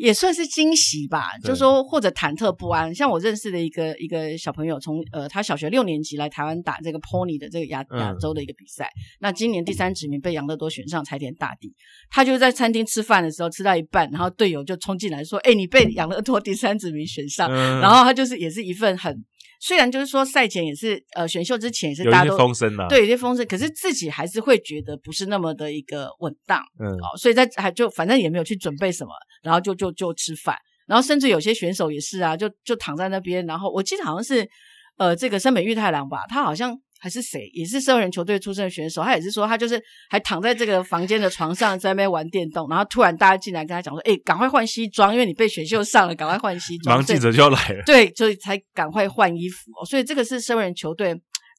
也算是惊喜吧，就是说或者忐忑不安。像我认识的一个一个小朋友，从呃他小学六年级来台湾打这个 Pony 的这个亚亚洲的一个比赛，嗯、那今年第三指名被养乐多选上，才田大地。他就在餐厅吃饭的时候吃到一半，然后队友就冲进来说：“哎、欸，你被养乐多第三指名选上。嗯”然后他就是也是一份很。虽然就是说赛前也是呃选秀之前也是大家都风声啊，对，有些风声，可是自己还是会觉得不是那么的一个稳当，嗯，好，所以在还就反正也没有去准备什么，然后就就就吃饭，然后甚至有些选手也是啊，就就躺在那边，然后我记得好像是呃这个森本裕太郎吧，他好像。还是谁？也是社会人球队出身的选手。他也是说，他就是还躺在这个房间的床上，在那边玩电动。然后突然大家进来跟他讲说：“哎、欸，赶快换西装，因为你被选秀上了，赶快换西装。”马上记者就要来了。对，所以才赶快换衣服。所以这个是社会人球队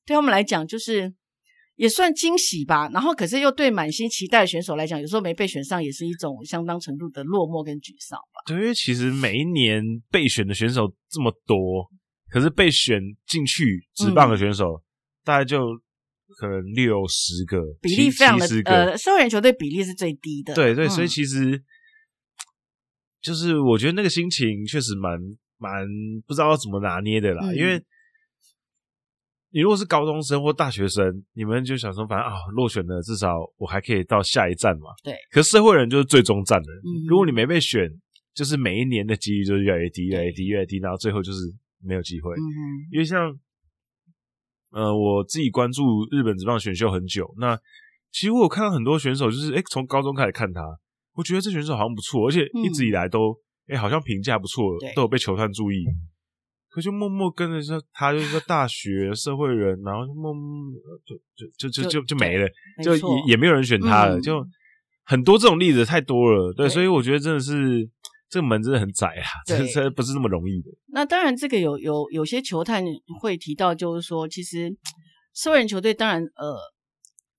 对他们来讲，就是也算惊喜吧。然后，可是又对满心期待的选手来讲，有时候没被选上，也是一种相当程度的落寞跟沮丧吧。对，因为其实每一年被选的选手这么多，可是被选进去职棒的选手、嗯、大概就。可能六十个比例非常的呃，社会人球队比例是最低的。对对，所以其实、嗯、就是我觉得那个心情确实蛮蛮不知道怎么拿捏的啦。嗯、因为你如果是高中生或大学生，你们就想说，反正啊，落选了，至少我还可以到下一站嘛。对。可是社会人就是最终站的。嗯。如果你没被选，就是每一年的几率就是越来越低，越来越低，越来越低，然后最后就是没有机会。嗯。因为像。呃，我自己关注日本职棒选秀很久，那其实我有看到很多选手，就是诶从高中开始看他，我觉得这选手好像不错，而且一直以来都诶、嗯、好像评价不错，都有被球探注意，可就默默跟着说他就是个大学社会人，然后就默默就就就就就就没了，就也也没有人选他了，嗯、就很多这种例子太多了，对，所以我觉得真的是。这个门真的很窄啊，这这不是那么容易的。那当然，这个有有有些球探会提到，就是说，其实社会人球队当然，呃，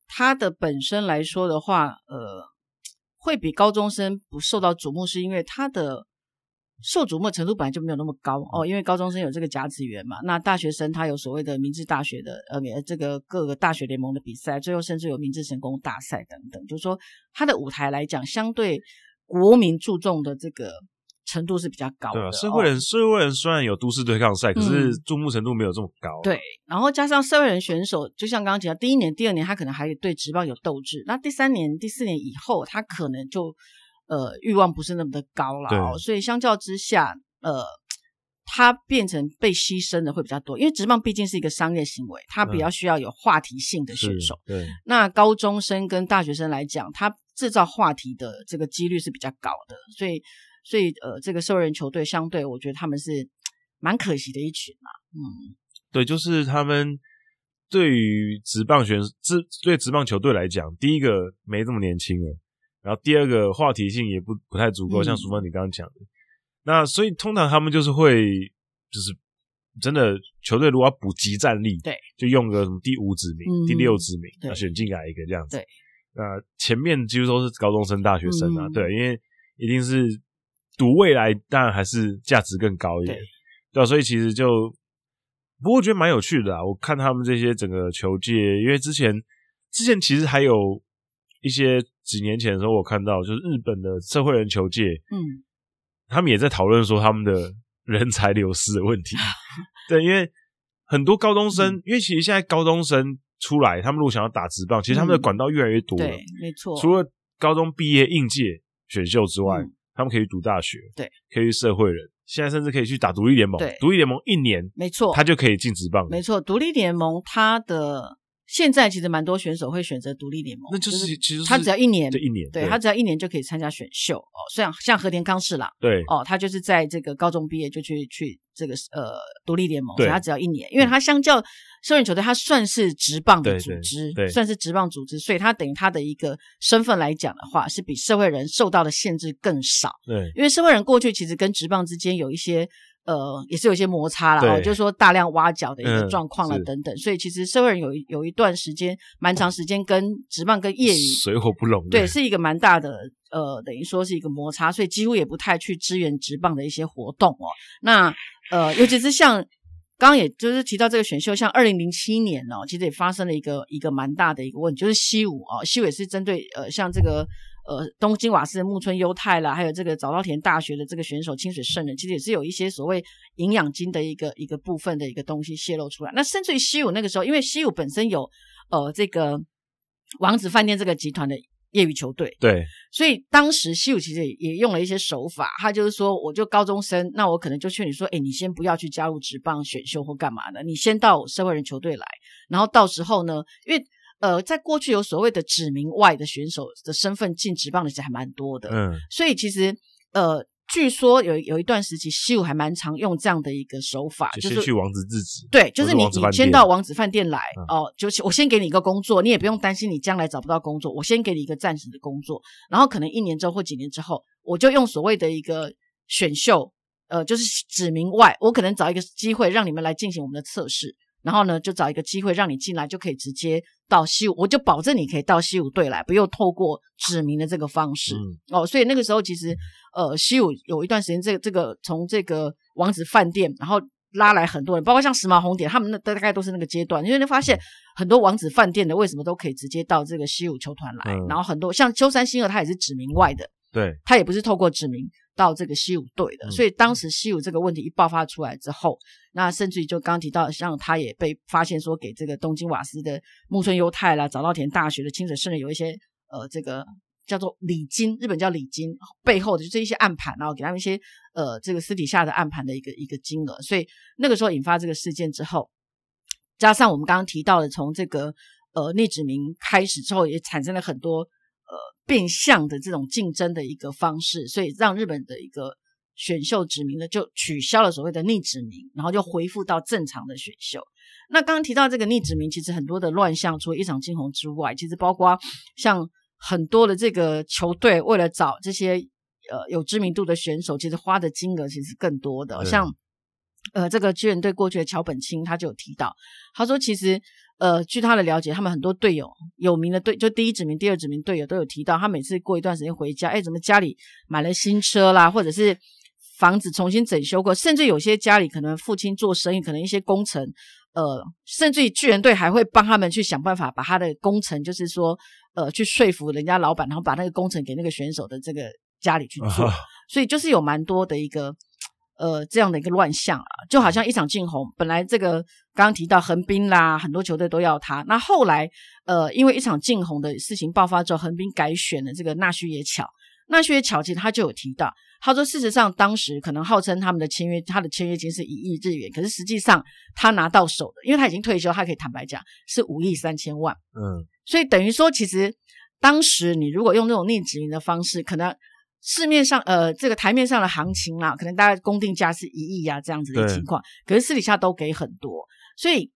他的本身来说的话，呃，会比高中生不受到瞩目，是因为他的受瞩目程度本来就没有那么高哦。因为高中生有这个甲子园嘛，那大学生他有所谓的明治大学的呃，这个各个大学联盟的比赛，最后甚至有明治神功大赛等等，就是说他的舞台来讲，相对。国民注重的这个程度是比较高的。对啊，社会人、哦、社会人虽然有都市对抗赛，可是注目程度没有这么高、啊嗯。对，然后加上社会人选手，就像刚刚讲的，第一年、第二年他可能还对职棒有斗志，那第三年、第四年以后，他可能就呃欲望不是那么的高了。哦，所以相较之下，呃，他变成被牺牲的会比较多，因为职棒毕竟是一个商业行为，他比较需要有话题性的选手。嗯、对，那高中生跟大学生来讲，他。制造话题的这个几率是比较高的，所以，所以呃，这个兽人球队相对，我觉得他们是蛮可惜的一群嘛。嗯，对，就是他们对于职棒选职对职棒球队来讲，第一个没这么年轻了，然后第二个话题性也不不太足够，嗯、像淑芬你刚刚讲的，那所以通常他们就是会就是真的球队如果要补集战力，对，就用个什么第五指名、嗯、第六指名，啊选进来一个这样子，对，那前面几乎都是高中生、大学生啊，嗯、对，因为一定是赌未来，当然还是价值更高一点，对，对、啊，所以其实就。不过我觉得蛮有趣的啊！我看他们这些整个球界，因为之前之前其实还有一些几年前的时候，我看到就是日本的社会人球界，嗯，他们也在讨论说他们的人才流失的问题。对，因为很多高中生，嗯、因为其实现在高中生出来，他们如果想要打职棒，其实他们的管道越来越多了。对，没错。除了高中毕业应届选秀之外，嗯、他们可以读大学，对，可以去社会人。现在甚至可以去打独立联盟，对，独立联盟一年，没错，他就可以进职棒。没错，独立联盟它的现在其实蛮多选手会选择独立联盟，那就是其实他只要一年，对一年，对他只要一年就可以参加选秀哦。像像和田康士啦，对哦，他就是在这个高中毕业就去去这个呃独立联盟，所以他只要一年，因为他相较。社会球队，他算是职棒的组织，对对对，算是职棒组织，所以他等于他的一个身份来讲的话，是比社会人受到的限制更少。对，因为社会人过去其实跟职棒之间有一些呃，也是有一些摩擦啦，哦，就是说大量挖角的一个状况了等等，嗯、所以其实社会人有一有一段时间，蛮长时间跟职棒跟业余水火不容。对，是一个蛮大的呃，等于说是一个摩擦，所以几乎也不太去支援职棒的一些活动哦。那呃，尤其是像。刚刚也就是提到这个选秀，像二零零七年哦，其实也发生了一个一个蛮大的一个问题，就是西武哦，西武也是针对呃像这个呃东京瓦斯的木村优太啦，还有这个早稻田大学的这个选手清水圣人，其实也是有一些所谓营养金的一个一个部分的一个东西泄露出来。那甚至于西武那个时候，因为西武本身有呃这个王子饭店这个集团的。业余球队对，所以当时西武其实也用了一些手法，他就是说，我就高中生，那我可能就劝你说，哎，你先不要去加入职棒选秀或干嘛的，你先到社会人球队来，然后到时候呢，因为呃，在过去有所谓的指名外的选手的身份进职棒的其实还蛮多的，嗯，所以其实呃。据说有有一段时期，西武还蛮常用这样的一个手法，就是去王子自己。对，就是你你先到王子饭店来、嗯、哦，就是我先给你一个工作，你也不用担心你将来找不到工作，我先给你一个暂时的工作，然后可能一年之后或几年之后，我就用所谓的一个选秀，呃，就是指名外，我可能找一个机会让你们来进行我们的测试。然后呢，就找一个机会让你进来，就可以直接到西武，我就保证你可以到西武队来，不用透过指名的这个方式、嗯、哦。所以那个时候其实，呃，西武有一段时间，这个这个从这个王子饭店，然后拉来很多人，包括像时髦红点，他们那大概都是那个阶段，因为你发现很多王子饭店的为什么都可以直接到这个西武球团来，嗯、然后很多像秋山星二，他也是指名外的，对，他也不是透过指名。到这个西武队的，所以当时西武这个问题一爆发出来之后，嗯、那甚至于就刚刚提到，像他也被发现说给这个东京瓦斯的木村优太啦、早稻田大学的清水甚至有一些呃这个叫做礼金，日本叫礼金背后的就这一些暗盘，然后给他们一些呃这个私底下的暗盘的一个一个金额，所以那个时候引发这个事件之后，加上我们刚刚提到的从这个呃逆指名开始之后，也产生了很多。呃，变相的这种竞争的一个方式，所以让日本的一个选秀指名呢，就取消了所谓的逆指名，然后就恢复到正常的选秀。那刚刚提到这个逆指名，其实很多的乱象，除了一场惊鸿之外，其实包括像很多的这个球队为了找这些呃有知名度的选手，其实花的金额其实更多的。像呃这个巨人队过去的桥本清他就有提到，他说其实。呃，据他的了解，他们很多队友有名的队，就第一指名、第二指名队友都有提到，他每次过一段时间回家，哎，怎么家里买了新车啦，或者是房子重新整修过，甚至有些家里可能父亲做生意，可能一些工程，呃，甚至于巨人队还会帮他们去想办法，把他的工程，就是说，呃，去说服人家老板，然后把那个工程给那个选手的这个家里去做，啊、所以就是有蛮多的一个。呃，这样的一个乱象啊，就好像一场竞鸿，本来这个刚刚提到横滨啦，很多球队都要他。那后来，呃，因为一场竞鸿的事情爆发之后，横滨改选了这个那须野巧。那须野巧其实他就有提到，他说事实上当时可能号称他们的签约，他的签约金是一亿日元，可是实际上他拿到手的，因为他已经退休，他可以坦白讲是五亿三千万。嗯，所以等于说，其实当时你如果用这种逆指名的方式，可能。市面上，呃，这个台面上的行情啦，可能大概公定价是一亿啊，这样子的情况。可是私底下都给很多，所以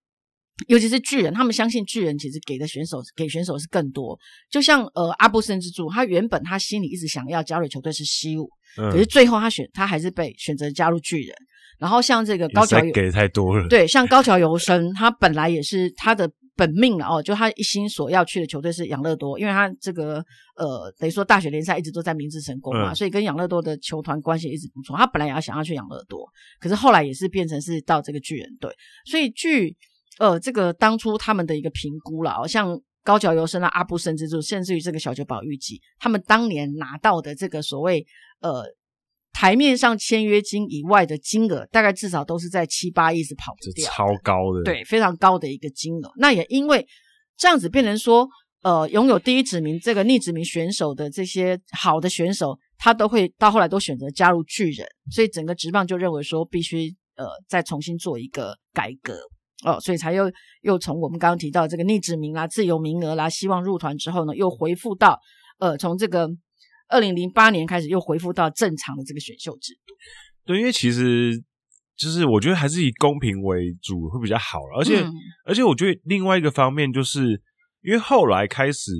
尤其是巨人，他们相信巨人其实给的选手给选手是更多。就像呃阿布森之助，他原本他心里一直想要加入球队是西武，嗯、可是最后他选他还是被选择加入巨人。然后像这个高桥给太多了，对，像高桥由伸，他本来也是他的。本命了哦，就他一心所要去的球队是养乐多，因为他这个呃，等于说大学联赛一直都在明治成功嘛，嗯、所以跟养乐多的球团关系一直不错。他本来也要想要去养乐多，可是后来也是变成是到这个巨人队。所以据呃这个当初他们的一个评估了，哦，像高桥由伸啊、阿部慎之助，甚至于这个小久保裕纪，他们当年拿到的这个所谓呃。台面上签约金以外的金额，大概至少都是在七八亿是跑不掉，超高的，对，非常高的一个金额。那也因为这样子，变成说，呃，拥有第一指名这个逆指名选手的这些好的选手，他都会到后来都选择加入巨人，所以整个职棒就认为说，必须呃再重新做一个改革哦，所以才又又从我们刚刚提到这个逆指名啦、自由名额啦，希望入团之后呢，又回复到呃从这个。二零零八年开始又恢复到正常的这个选秀制度。对，因为其实就是我觉得还是以公平为主会比较好了，而且、嗯、而且我觉得另外一个方面就是因为后来开始，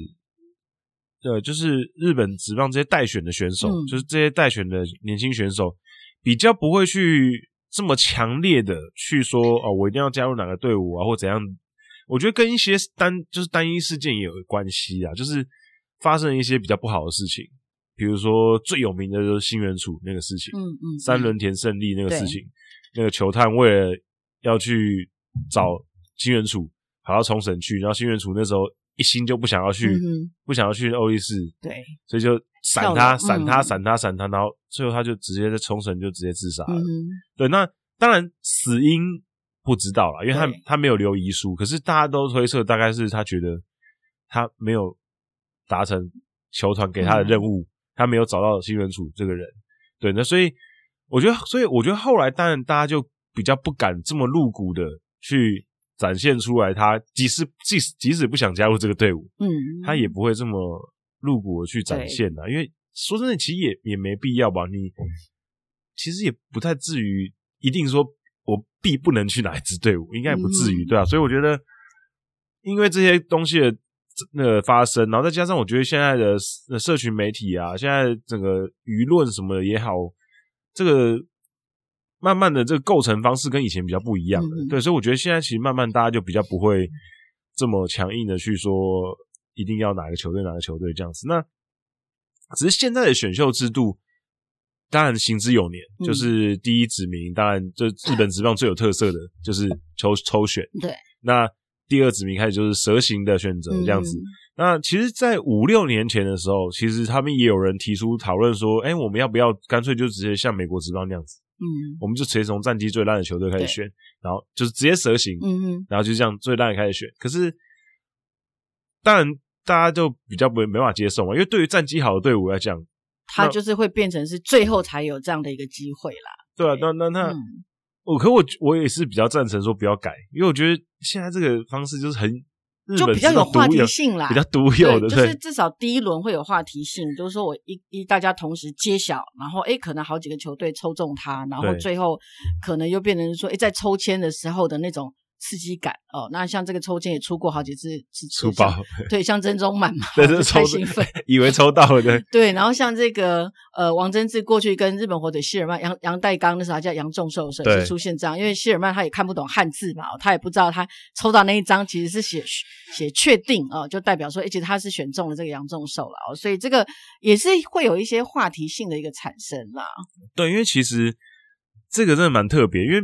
对，就是日本职棒这些待选的选手，嗯、就是这些待选的年轻选手，比较不会去这么强烈的去说哦，我一定要加入哪个队伍啊，或怎样。我觉得跟一些单就是单一事件也有关系啊，就是发生一些比较不好的事情。比如说最有名的就是新元楚那个事情，嗯嗯，嗯。三轮田胜利那个事情，那个球探为了要去找新元楚跑到冲绳去，然后新元楚那时候一心就不想要去，嗯、不想要去欧力士，对，所以就闪他闪他闪他闪他，然后最后他就直接在冲绳就直接自杀了。嗯、对，那当然死因不知道了，因为他他没有留遗书，可是大家都推测大概是他觉得他没有达成球团给他的任务。嗯他没有找到新垣楚这个人，对，那所以我觉得，所以我觉得后来当然大家就比较不敢这么露骨的去展现出来，他即使即使即使不想加入这个队伍，嗯，他也不会这么露骨的去展现的，因为说真的，其实也也没必要吧，你其实也不太至于一定说我必不能去哪一支队伍，应该也不至于，对啊，所以我觉得因为这些东西的。那个发生，然后再加上我觉得现在的社群媒体啊，现在整个舆论什么的也好，这个慢慢的这个构成方式跟以前比较不一样了，嗯、对，所以我觉得现在其实慢慢大家就比较不会这么强硬的去说一定要哪个球队哪个球队这样子。那只是现在的选秀制度，当然行之有年，嗯、就是第一指名，当然就日本职棒最有特色的就是抽抽选，对，那。第二指名开始就是蛇形的选择这样子。嗯、那其实，在五六年前的时候，其实他们也有人提出讨论说：“哎、欸，我们要不要干脆就直接像美国职棒那样子？嗯，我们就直接从战绩最烂的球队开始选，然后就是直接蛇形，嗯嗯然后就这样最烂的开始选。可是，当然大家就比较没没法接受嘛，因为对于战绩好的队伍来讲，他就是会变成是最后才有这样的一个机会啦。对啊，那那那。嗯我可我我也是比较赞成说不要改，因为我觉得现在这个方式就是很就比较有话题性啦，比较独有的，就是至少第一轮会有话题性，就是说我一一大家同时揭晓，然后诶可能好几个球队抽中他，然后最后可能又变成说诶在抽签的时候的那种。刺激感哦，那像这个抽签也出过好几次，出包对，像珍珠满嘛，对，这太兴奋，以为抽到了对，对，然后像这个呃王贞治过去跟日本火腿希尔曼杨杨代刚那时候还叫杨仲寿时是出现这样，因为希尔曼他也看不懂汉字嘛，他也不知道他抽到那一张其实是写写确定哦，就代表说诶其实他是选中了这个杨仲寿了哦，所以这个也是会有一些话题性的一个产生啦。对，因为其实这个真的蛮特别，因为。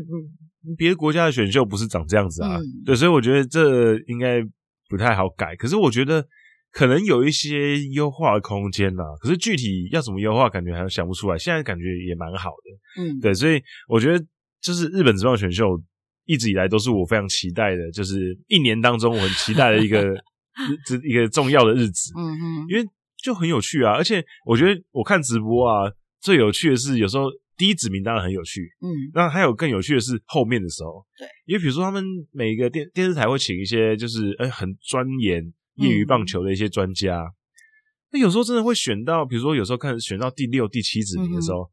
别的国家的选秀不是长这样子啊，嗯、对，所以我觉得这应该不太好改。可是我觉得可能有一些优化的空间啦。可是具体要怎么优化，感觉还想不出来。现在感觉也蛮好的，嗯，对，所以我觉得就是日本职棒选秀一直以来都是我非常期待的，就是一年当中我很期待的一个 这一个重要的日子，嗯嗯，因为就很有趣啊。而且我觉得我看直播啊，最有趣的是有时候。第一指名当然很有趣，嗯，那还有更有趣的是后面的时候，对，因为比如说他们每一个电电视台会请一些就是诶、欸、很钻研业余棒球的一些专家，那、嗯、有时候真的会选到，比如说有时候看选到第六、第七指名的时候，嗯、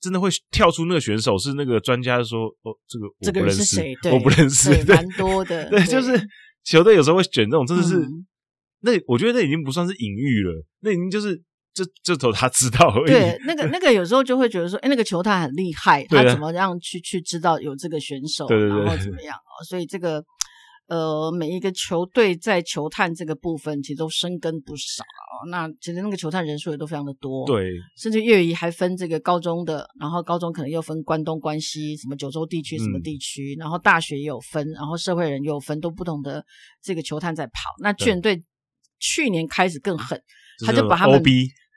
真的会跳出那个选手是那个专家说哦，这个这个人是谁？我不认识，蛮多的。对，就是球队有时候会选这种，真的是、嗯、那我觉得那已经不算是隐喻了，那已经就是这这头他知道而已。对，那个那个有时候就会觉得说，哎，那个球探很厉害，他怎么样去去知道有这个选手，对对对，然后怎么样哦？所以这个。呃，每一个球队在球探这个部分其实都深耕不少啊。那其实那个球探人数也都非常的多，对，甚至业余还分这个高中的，然后高中可能又分关东、关西，什么九州地区什么地区，嗯、然后大学也有分，然后社会人也有分，都不同的这个球探在跑。那巨人队去年开始更狠，他就把他们 OB。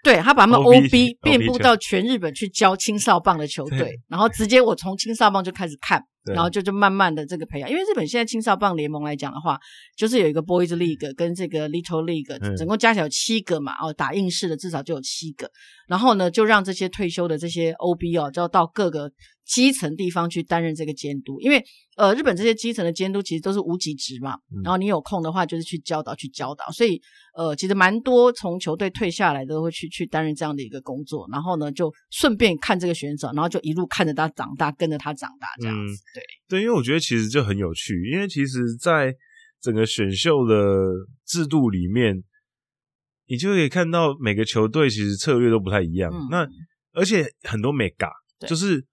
对，他把他们 OB 遍布到全日本去教青少棒的球队，然后直接我从青少棒就开始看，然后就就慢慢的这个培养。因为日本现在青少棒联盟来讲的话，就是有一个 Boys League 跟这个 Little League，总共加起来有七个嘛，哦，打硬式的至少就有七个。然后呢，就让这些退休的这些 OB 哦，就要到各个基层地方去担任这个监督，因为呃，日本这些基层的监督其实都是无给职嘛，然后你有空的话就是去教导去教导，所以呃，其实蛮多从球队退下来都会去去担任这样的一个工作，然后呢就顺便看这个选手，然后就一路看着他长大，跟着他长大这样子。对、嗯、对，因为我觉得其实就很有趣，因为其实在整个选秀的制度里面，你就可以看到每个球队其实策略都不太一样，嗯、那而且很多没嘎，就是。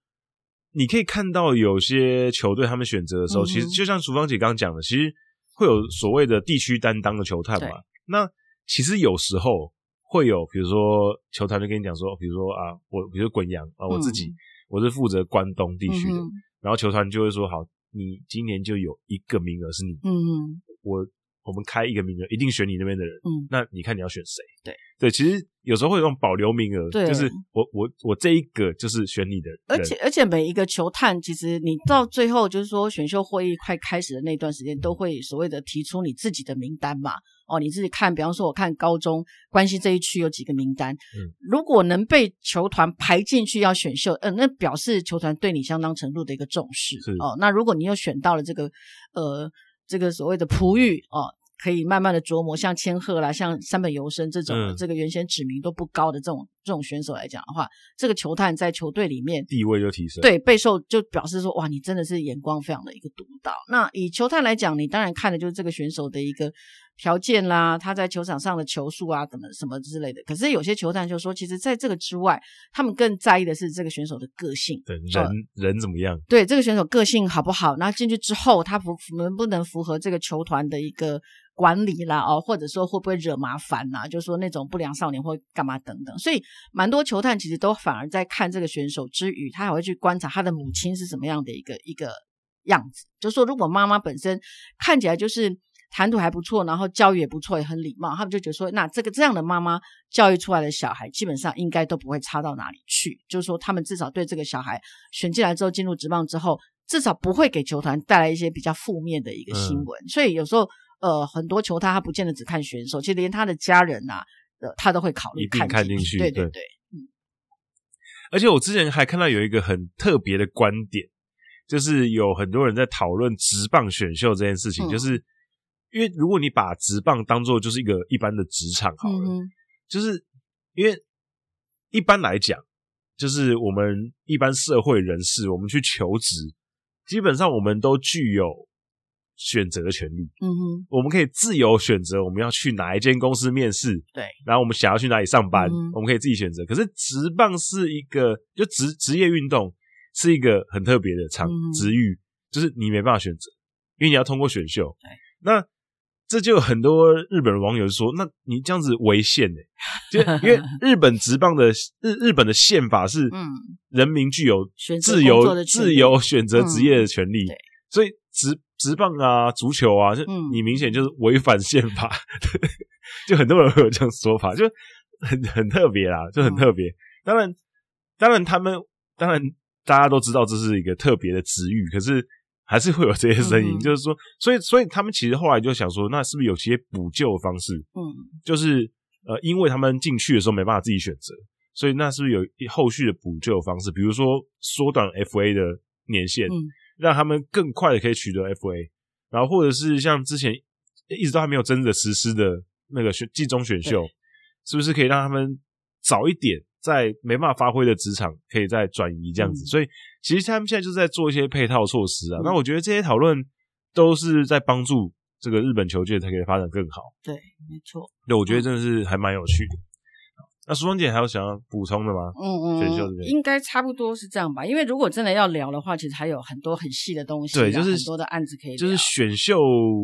你可以看到有些球队他们选择的时候，嗯、其实就像淑芳姐刚刚讲的，其实会有所谓的地区担当的球探嘛。那其实有时候会有，比如说球探就跟你讲说，比如说啊，我比如说滚阳啊，我自己、嗯、我是负责关东地区的、嗯，然后球团就会说，好，你今年就有一个名额是你，嗯，我。我们开一个名额，一定选你那边的人。嗯，那你看你要选谁？对对，其实有时候会有这种保留名额，对，就是我我我这一个就是选你的人。而且而且每一个球探，其实你到最后就是说选秀会议快开始的那段时间，都会所谓的提出你自己的名单嘛。哦，你自己看，比方说我看高中关系这一区有几个名单，嗯，如果能被球团排进去要选秀，嗯、呃，那表示球团对你相当程度的一个重视。是哦，那如果你又选到了这个呃。这个所谓的璞玉哦，可以慢慢的琢磨，像千鹤啦，像山本由伸这种、嗯，这个原先指名都不高的这种这种选手来讲的话，这个球探在球队里面地位就提升，对，备受就表示说，哇，你真的是眼光非常的一个独到。那以球探来讲，你当然看的就是这个选手的一个。条件啦，他在球场上的球速啊，怎么什么之类的。可是有些球探就说，其实在这个之外，他们更在意的是这个选手的个性，对人、呃、人怎么样？对这个选手个性好不好？然后进去之后，他符能不能符合这个球团的一个管理啦？哦，或者说会不会惹麻烦呐？就是说那种不良少年或干嘛等等。所以蛮多球探其实都反而在看这个选手之余，他还会去观察他的母亲是什么样的一个一个样子。就是说如果妈妈本身看起来就是。谈吐还不错，然后教育也不错，也很礼貌。他们就觉得说，那这个这样的妈妈教育出来的小孩，基本上应该都不会差到哪里去。就是说，他们至少对这个小孩选进来之后，进入职棒之后，至少不会给球团带来一些比较负面的一个新闻。嗯、所以有时候，呃，很多球探他不见得只看选手，其实连他的家人呐、啊，呃，他都会考虑看，看进去。对对对，嗯。而且我之前还看到有一个很特别的观点，就是有很多人在讨论直棒选秀这件事情，嗯、就是。因为如果你把直棒当做就是一个一般的职场好了，嗯，就是因为一般来讲，就是我们一般社会人士，我们去求职，基本上我们都具有选择的权利。嗯哼，我们可以自由选择我们要去哪一间公司面试，对，然后我们想要去哪里上班，嗯，我们可以自己选择。可是职棒是一个就职职业运动是一个很特别的场职域，就是你没办法选择，因为你要通过选秀。对，那。这就有很多日本的网友说：“那你这样子违宪呢？就因为 日本职棒的日日本的宪法是，嗯，人民具有自由自由选择职业的权利，嗯、所以职职棒啊、足球啊，就你明显就是违反宪法。嗯、就很多人会有这样说法，就很很特别啦，就很特别。当然，当然他们当然大家都知道这是一个特别的职域，可是。”还是会有这些声音，嗯，就是说，所以，所以他们其实后来就想说，那是不是有些补救的方式？嗯，就是呃，因为他们进去的时候没办法自己选择，所以那是不是有后续的补救方式？比如说缩短 FA 的年限，嗯，让他们更快的可以取得 FA，然后或者是像之前一直都还没有真的实施的那个选季中选秀，是不是可以让他们早一点？在没办法发挥的职场可以再转移这样子。嗯、所以其实他们现在就是在做一些配套措施啊。嗯、那我觉得这些讨论都是在帮助这个日本球界才可以发展更好。对，没错。对，我觉得真的是还蛮有趣的。嗯那淑芳姐还有想要补充的吗？嗯嗯，选秀这边应该差不多是这样吧。因为如果真的要聊的话，其实还有很多很细的东西，对，就是很多的案子可以聊。就是选秀，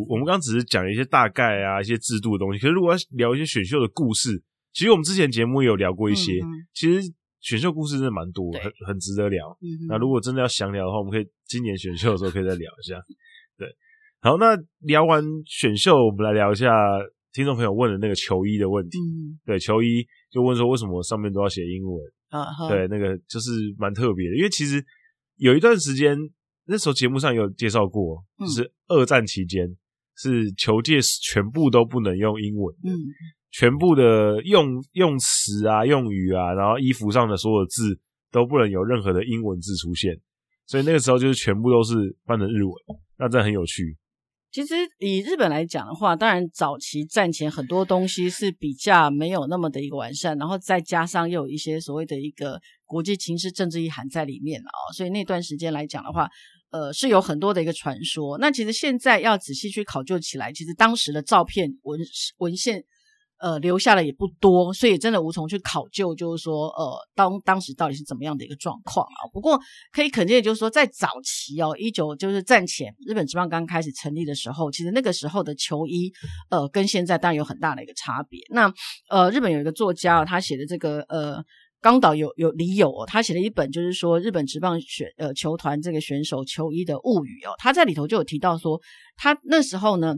我们刚刚只是讲一些大概啊，一些制度的东西。可是如果要聊一些选秀的故事，其实我们之前节目也有聊过一些。嗯嗯，其实选秀故事真的蛮多，很很值得聊。那如果真的要详聊的话，我们可以今年选秀的时候可以再聊一下。对，好，那聊完选秀，我们来聊一下。听众朋友问的那个球衣的问题，嗯、对，球衣就问说为什么上面都要写英文？啊，对，那个就是蛮特别的，因为其实有一段时间，那时候节目上有介绍过，嗯、就是二战期间是球界全部都不能用英文，嗯，全部的用用词啊、用语啊，然后衣服上的所有字都不能有任何的英文字出现，所以那个时候就是全部都是翻成日文，那真的很有趣。其实以日本来讲的话，当然早期战前很多东西是比较没有那么的一个完善，然后再加上又有一些所谓的一个国际情势、政治意涵在里面了哦，所以那段时间来讲的话，呃，是有很多的一个传说。那其实现在要仔细去考究起来，其实当时的照片文文献。呃，留下的也不多，所以真的无从去考究，就是说，呃，当当时到底是怎么样的一个状况啊？不过可以肯定的就是说，在早期哦，一九就是战前，日本职棒刚开始成立的时候，其实那个时候的球衣，呃，跟现在当然有很大的一个差别。那呃，日本有一个作家，他写的这个呃，冈岛有有理由，他写了一本，就是说日本职棒选呃球团这个选手球衣的物语哦，他在里头就有提到说，他那时候呢。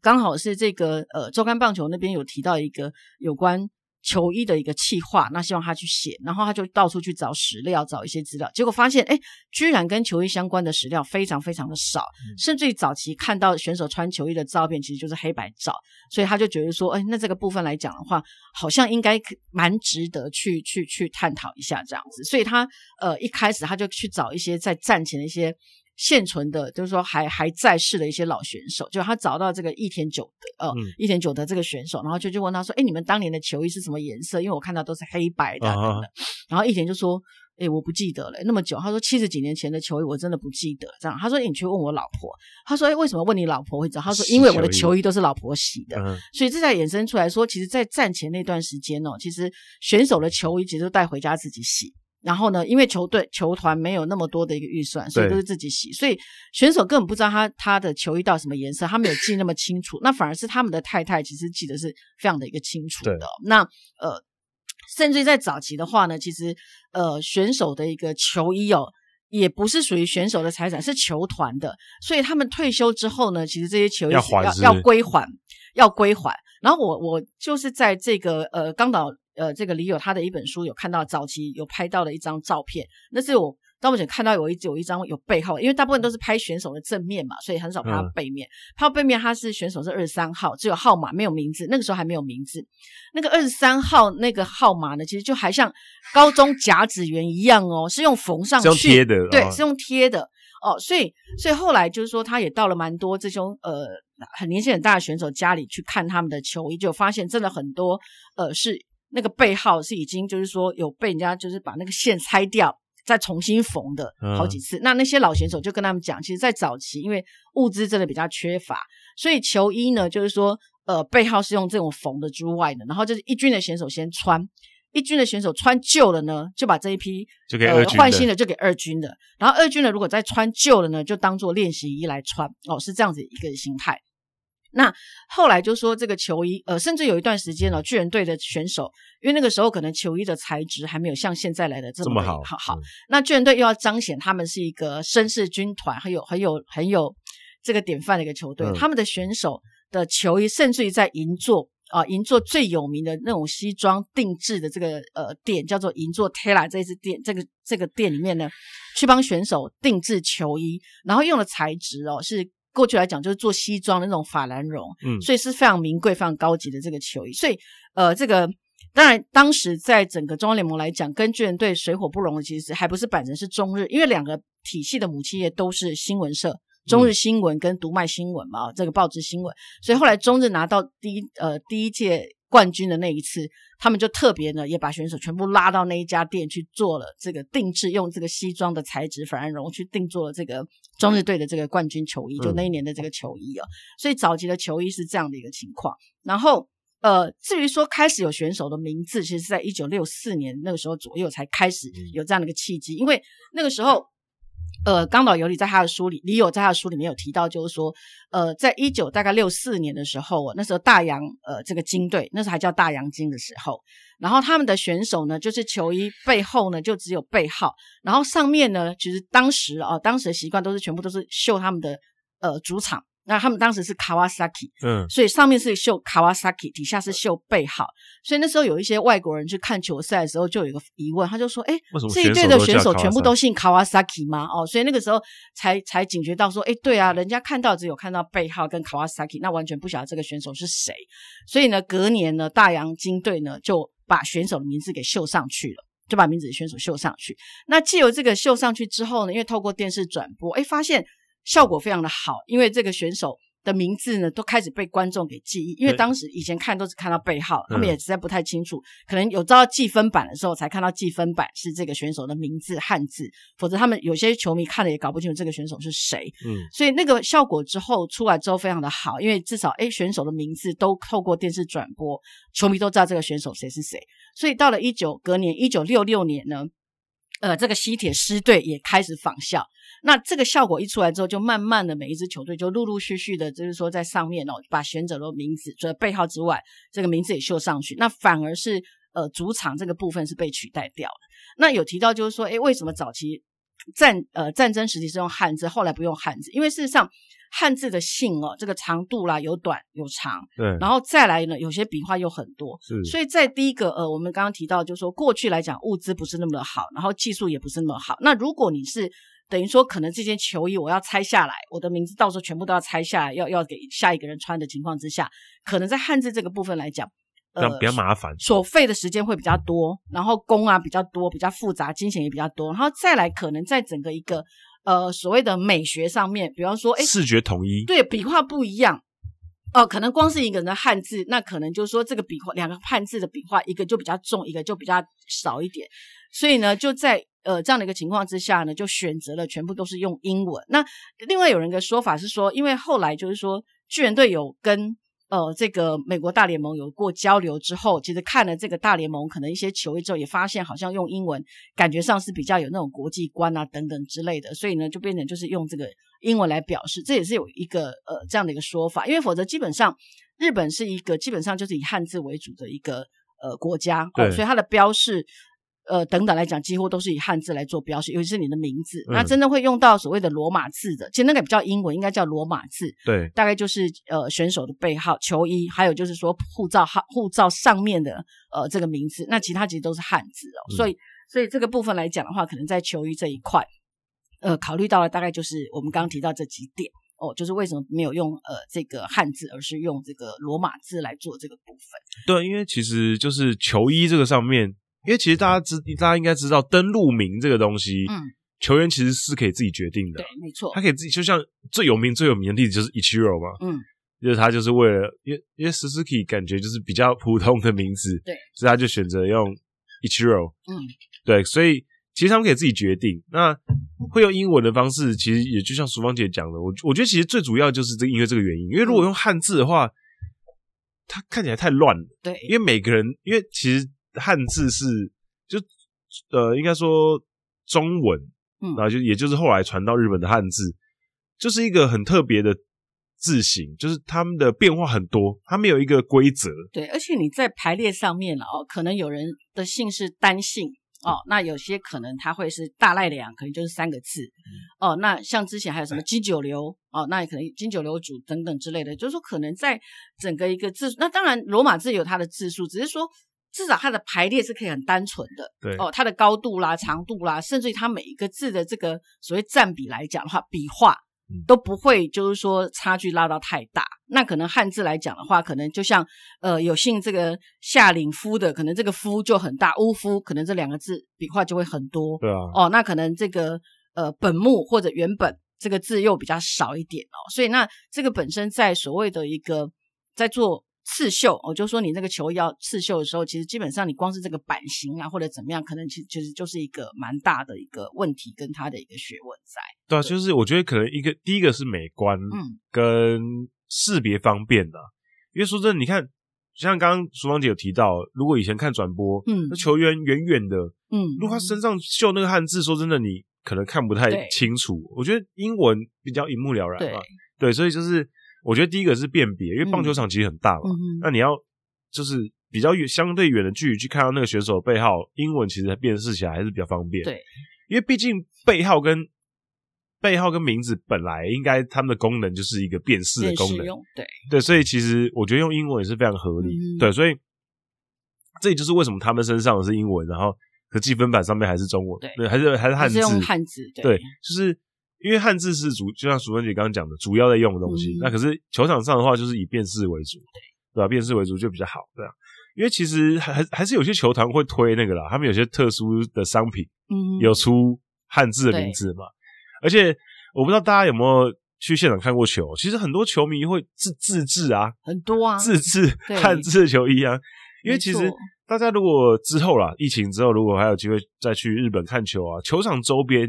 刚好是这个呃，周刊棒球那边有提到一个有关球衣的一个企划，那希望他去写，然后他就到处去找史料，找一些资料，结果发现，哎，居然跟球衣相关的史料非常非常的少，嗯、甚至于早期看到选手穿球衣的照片，其实就是黑白照，所以他就觉得说，哎，那这个部分来讲的话，好像应该蛮值得去去去探讨一下这样子，所以他呃一开始他就去找一些在战前的一些。现存的，就是说还还在世的一些老选手，就他找到这个益田久德，呃，益田久德这个选手，然后就就问他说：“哎，你们当年的球衣是什么颜色？因为我看到都是黑白的。Uh huh. ”然后益田就说：“哎，我不记得了，那么久。”他说：“七十几年前的球衣，我真的不记得。”这样，他说：“你去问我老婆。”他说：“哎，为什么问你老婆会知道？”他说：“因为我的球衣都是老婆洗的。” uh. 所以这才衍生出来说，其实，在战前那段时间哦，其实选手的球衣其实都带回家自己洗。然后呢，因为球队球团没有那么多的一个预算，所以都是自己洗，所以选手根本不知道他他的球衣到什么颜色，他没有记那么清楚。那反而是他们的太太其实记得是非常的一个清楚的。那呃，甚至在早期的话呢，其实呃选手的一个球衣哦，也不是属于选手的财产，是球团的。所以他们退休之后呢，其实这些球衣要要要归还，要归还。然后我我就是在这个呃刚岛。呃，这个李友他的一本书有看到早期有拍到的一张照片，那是我到目前看到有一有一张有背号，因为大部分都是拍选手的正面嘛，所以很少拍他背面。嗯、拍到背面，他是选手是二十三号，只有号码没有名字，那个时候还没有名字。那个二十三号那个号码呢，其实就还像高中甲子园一样哦，是用缝上去，是贴的，对，是用贴的哦。所以，所以后来就是说，他也到了蛮多这种呃很年纪很大的选手家里去看他们的球衣，就发现真的很多呃是。那个背号是已经就是说有被人家就是把那个线拆掉，再重新缝的好几次。嗯、那那些老选手就跟他们讲，其实，在早期因为物资真的比较缺乏，所以球衣呢就是说呃背号是用这种缝的之外的，然后就是一军的选手先穿，一军的选手穿旧了呢，就把这一批换新的就给二军的，然后二军的如果再穿旧了呢，就当做练习衣来穿哦，是这样子一个心态。那后来就说这个球衣，呃，甚至有一段时间呢，巨人队的选手，因为那个时候可能球衣的材质还没有像现在来的这么，好，好，好。那巨人队又要彰显他们是一个绅士军团，很有很有很有这个典范的一个球队，嗯、他们的选手的球衣，甚至于在银座啊，银座最有名的那种西装定制的这个呃店，叫做银座 Tela 这支店，这个这个店里面呢，去帮选手定制球衣，然后用的材质哦是。过去来讲，就是做西装的那种法兰绒，嗯，所以是非常名贵、非常高级的这个球衣。所以，呃，这个当然当时在整个中央联盟来讲，跟巨人队水火不容的，其实还不是板神，是中日，因为两个体系的母企业都是新闻社，中日新闻跟读卖新闻嘛，嗯、这个报纸新闻。所以后来中日拿到第一呃第一届冠军的那一次，他们就特别呢，也把选手全部拉到那一家店去做了这个定制，用这个西装的材质反而绒去定做了这个中日队的这个冠军球衣，就那一年的这个球衣啊。所以早期的球衣是这样的一个情况。然后，呃，至于说开始有选手的名字，其实是在一九六四年那个时候左右才开始有这样的一个契机，因为那个时候。呃，冈岛由里在他的书里，李友在他的书里面有提到，就是说，呃，在一九大概六四年的时候，那时候大洋呃这个金队，那时候还叫大洋金的时候，然后他们的选手呢，就是球衣背后呢就只有背号，然后上面呢，其实当时啊、哦，当时的习惯都是全部都是绣他们的呃主场。那他们当时是 Kawasaki，嗯，所以上面是绣 Kawasaki，底下是绣背号。所以那时候有一些外国人去看球赛的时候，就有一个疑问，他就说：“哎，这一队的选手全部都姓 Kawasaki 吗？”哦，所以那个时候才才警觉到说：“哎，对啊，人家看到只有看到背号跟 Kawasaki，那完全不晓得这个选手是谁。”所以呢，隔年呢，大洋金队呢就把选手的名字给绣上去了，就把名字的选手绣上去。那既有这个绣上去之后呢，因为透过电视转播，哎，发现。效果非常的好，因为这个选手的名字呢，都开始被观众给记忆。因为当时以前看都是看到背号，他们也实在不太清楚，可能有照到记分板的时候才看到记分板是这个选手的名字汉字，否则他们有些球迷看了也搞不清楚这个选手是谁。嗯，所以那个效果之后出来之后非常的好，因为至少诶选手的名字都透过电视转播，球迷都知道这个选手谁是谁。所以到了一九隔年一九六六年呢，呃，这个西铁狮队也开始仿效。那这个效果一出来之后，就慢慢的每一支球队就陆陆续续的，就是说在上面哦，把选手的名字除了背号之外，这个名字也绣上去。那反而是呃主场这个部分是被取代掉了。那有提到就是说，诶，为什么早期战呃战争时期是用汉字，后来不用汉字？因为事实上汉字的姓哦，这个长度啦有短有长，对，然后再来呢，有些笔画又很多，是。所以在第一个呃，我们刚刚提到就是说，过去来讲物资不是那么的好，然后技术也不是那么好。那如果你是等于说，可能这件球衣我要拆下来，我的名字到时候全部都要拆下来，要要给下一个人穿的情况之下，可能在汉字这个部分来讲，呃，比较麻烦，所费的时间会比较多，然后工啊比较多，比较复杂，金钱也比较多，然后再来可能在整个一个呃所谓的美学上面，比方说，哎，视觉统一，对，笔画不一样，哦、呃，可能光是一个人的汉字，那可能就是说这个笔画，两个汉字的笔画，一个就比较重，一个就比较少一点，所以呢，就在。呃，这样的一个情况之下呢，就选择了全部都是用英文。那另外有人的说法是说，因为后来就是说巨人队有跟呃这个美国大联盟有过交流之后，其实看了这个大联盟可能一些球衣之后，也发现好像用英文感觉上是比较有那种国际观啊等等之类的，所以呢就变成就是用这个英文来表示，这也是有一个呃这样的一个说法。因为否则基本上日本是一个基本上就是以汉字为主的一个呃国家，对，所以它的标示。呃，等等来讲，几乎都是以汉字来做标识，尤其是你的名字。嗯、那真的会用到所谓的罗马字的，其实那个比较英文，应该叫罗马字。对，大概就是呃选手的背号、球衣，还有就是说护照号、护照上面的呃这个名字。那其他其实都是汉字哦。嗯、所以，所以这个部分来讲的话，可能在球衣这一块，呃，考虑到了大概就是我们刚刚提到这几点哦，就是为什么没有用呃这个汉字，而是用这个罗马字来做这个部分。对，因为其实就是球衣这个上面。因为其实大家知，大家应该知道登录名这个东西，嗯，球员其实是可以自己决定的，对，没错，他可以自己，就像最有名最有名的例子就是 Ichiro 嘛，嗯，就是他就是为了，因为因为 Suzuki 感觉就是比较普通的名字，对，所以他就选择用 Ichiro，嗯，对，所以其实他们可以自己决定，那会用英文的方式，其实也就像淑芳姐讲的，我我觉得其实最主要就是这个因为这个原因，因为如果用汉字的话，它看起来太乱了，对，因为每个人，因为其实。汉字是就呃，应该说中文，嗯，然后就也就是后来传到日本的汉字，就是一个很特别的字形，就是他们的变化很多，它没有一个规则。对，而且你在排列上面了哦，可能有人的姓是单姓哦，那有些可能他会是大赖两，可能就是三个字，嗯、哦。那像之前还有什么金九流哦，那也可能金九流主等等之类的，就是说可能在整个一个字，那当然罗马字有它的字数，只是说。至少它的排列是可以很单纯的，对哦，它的高度啦、长度啦，甚至于它每一个字的这个所谓占比来讲的话，笔画都不会就是说差距拉到太大。那可能汉字来讲的话，可能就像呃有姓这个夏领夫的，可能这个夫就很大，乌夫可能这两个字笔画就会很多，对啊，哦，那可能这个呃本木或者原本这个字又比较少一点哦，所以那这个本身在所谓的一个在做。刺绣，我就说你那个球衣要刺绣的时候，其实基本上你光是这个版型啊，或者怎么样，可能其其实就是一个蛮大的一个问题，跟它的一个学问在。对啊，就是我觉得可能一个第一个是美观，嗯，跟识别方便的、啊。因为说真的，你看，像刚刚淑芳姐有提到，如果以前看转播，嗯，那球员远远的，嗯，如果他身上绣那个汉字，说真的，你可能看不太清楚。我觉得英文比较一目了然嘛，对，对，所以就是。我觉得第一个是辨别，因为棒球场其实很大嘛，嗯、那你要就是比较远、相对远的距离去看到那个选手的背号，英文其实辨识起来还是比较方便。对，因为毕竟背号跟背号跟名字本来应该他们的功能就是一个辨识的功能，对对，所以其实我觉得用英文也是非常合理。嗯、对，所以这也就是为什么他们身上是英文，然后可积分板上面还是中文，对，对还是还是汉字，是用汉字，对，对，就是。因为汉字是主，就像淑芬姐刚刚讲的，主要在用的东西。嗯、那可是球场上的话，就是以辨识为主，对吧？辨识为主就比较好，对啊。因为其实还还是有些球团会推那个啦，他们有些特殊的商品，嗯，有出汉字的名字嘛。而且我不知道大家有没有去现场看过球，其实很多球迷会自自制啊，很多啊，自制 汉字的球衣啊。因为其实大家如果之后啦，疫情之后，如果还有机会再去日本看球啊，球场周边。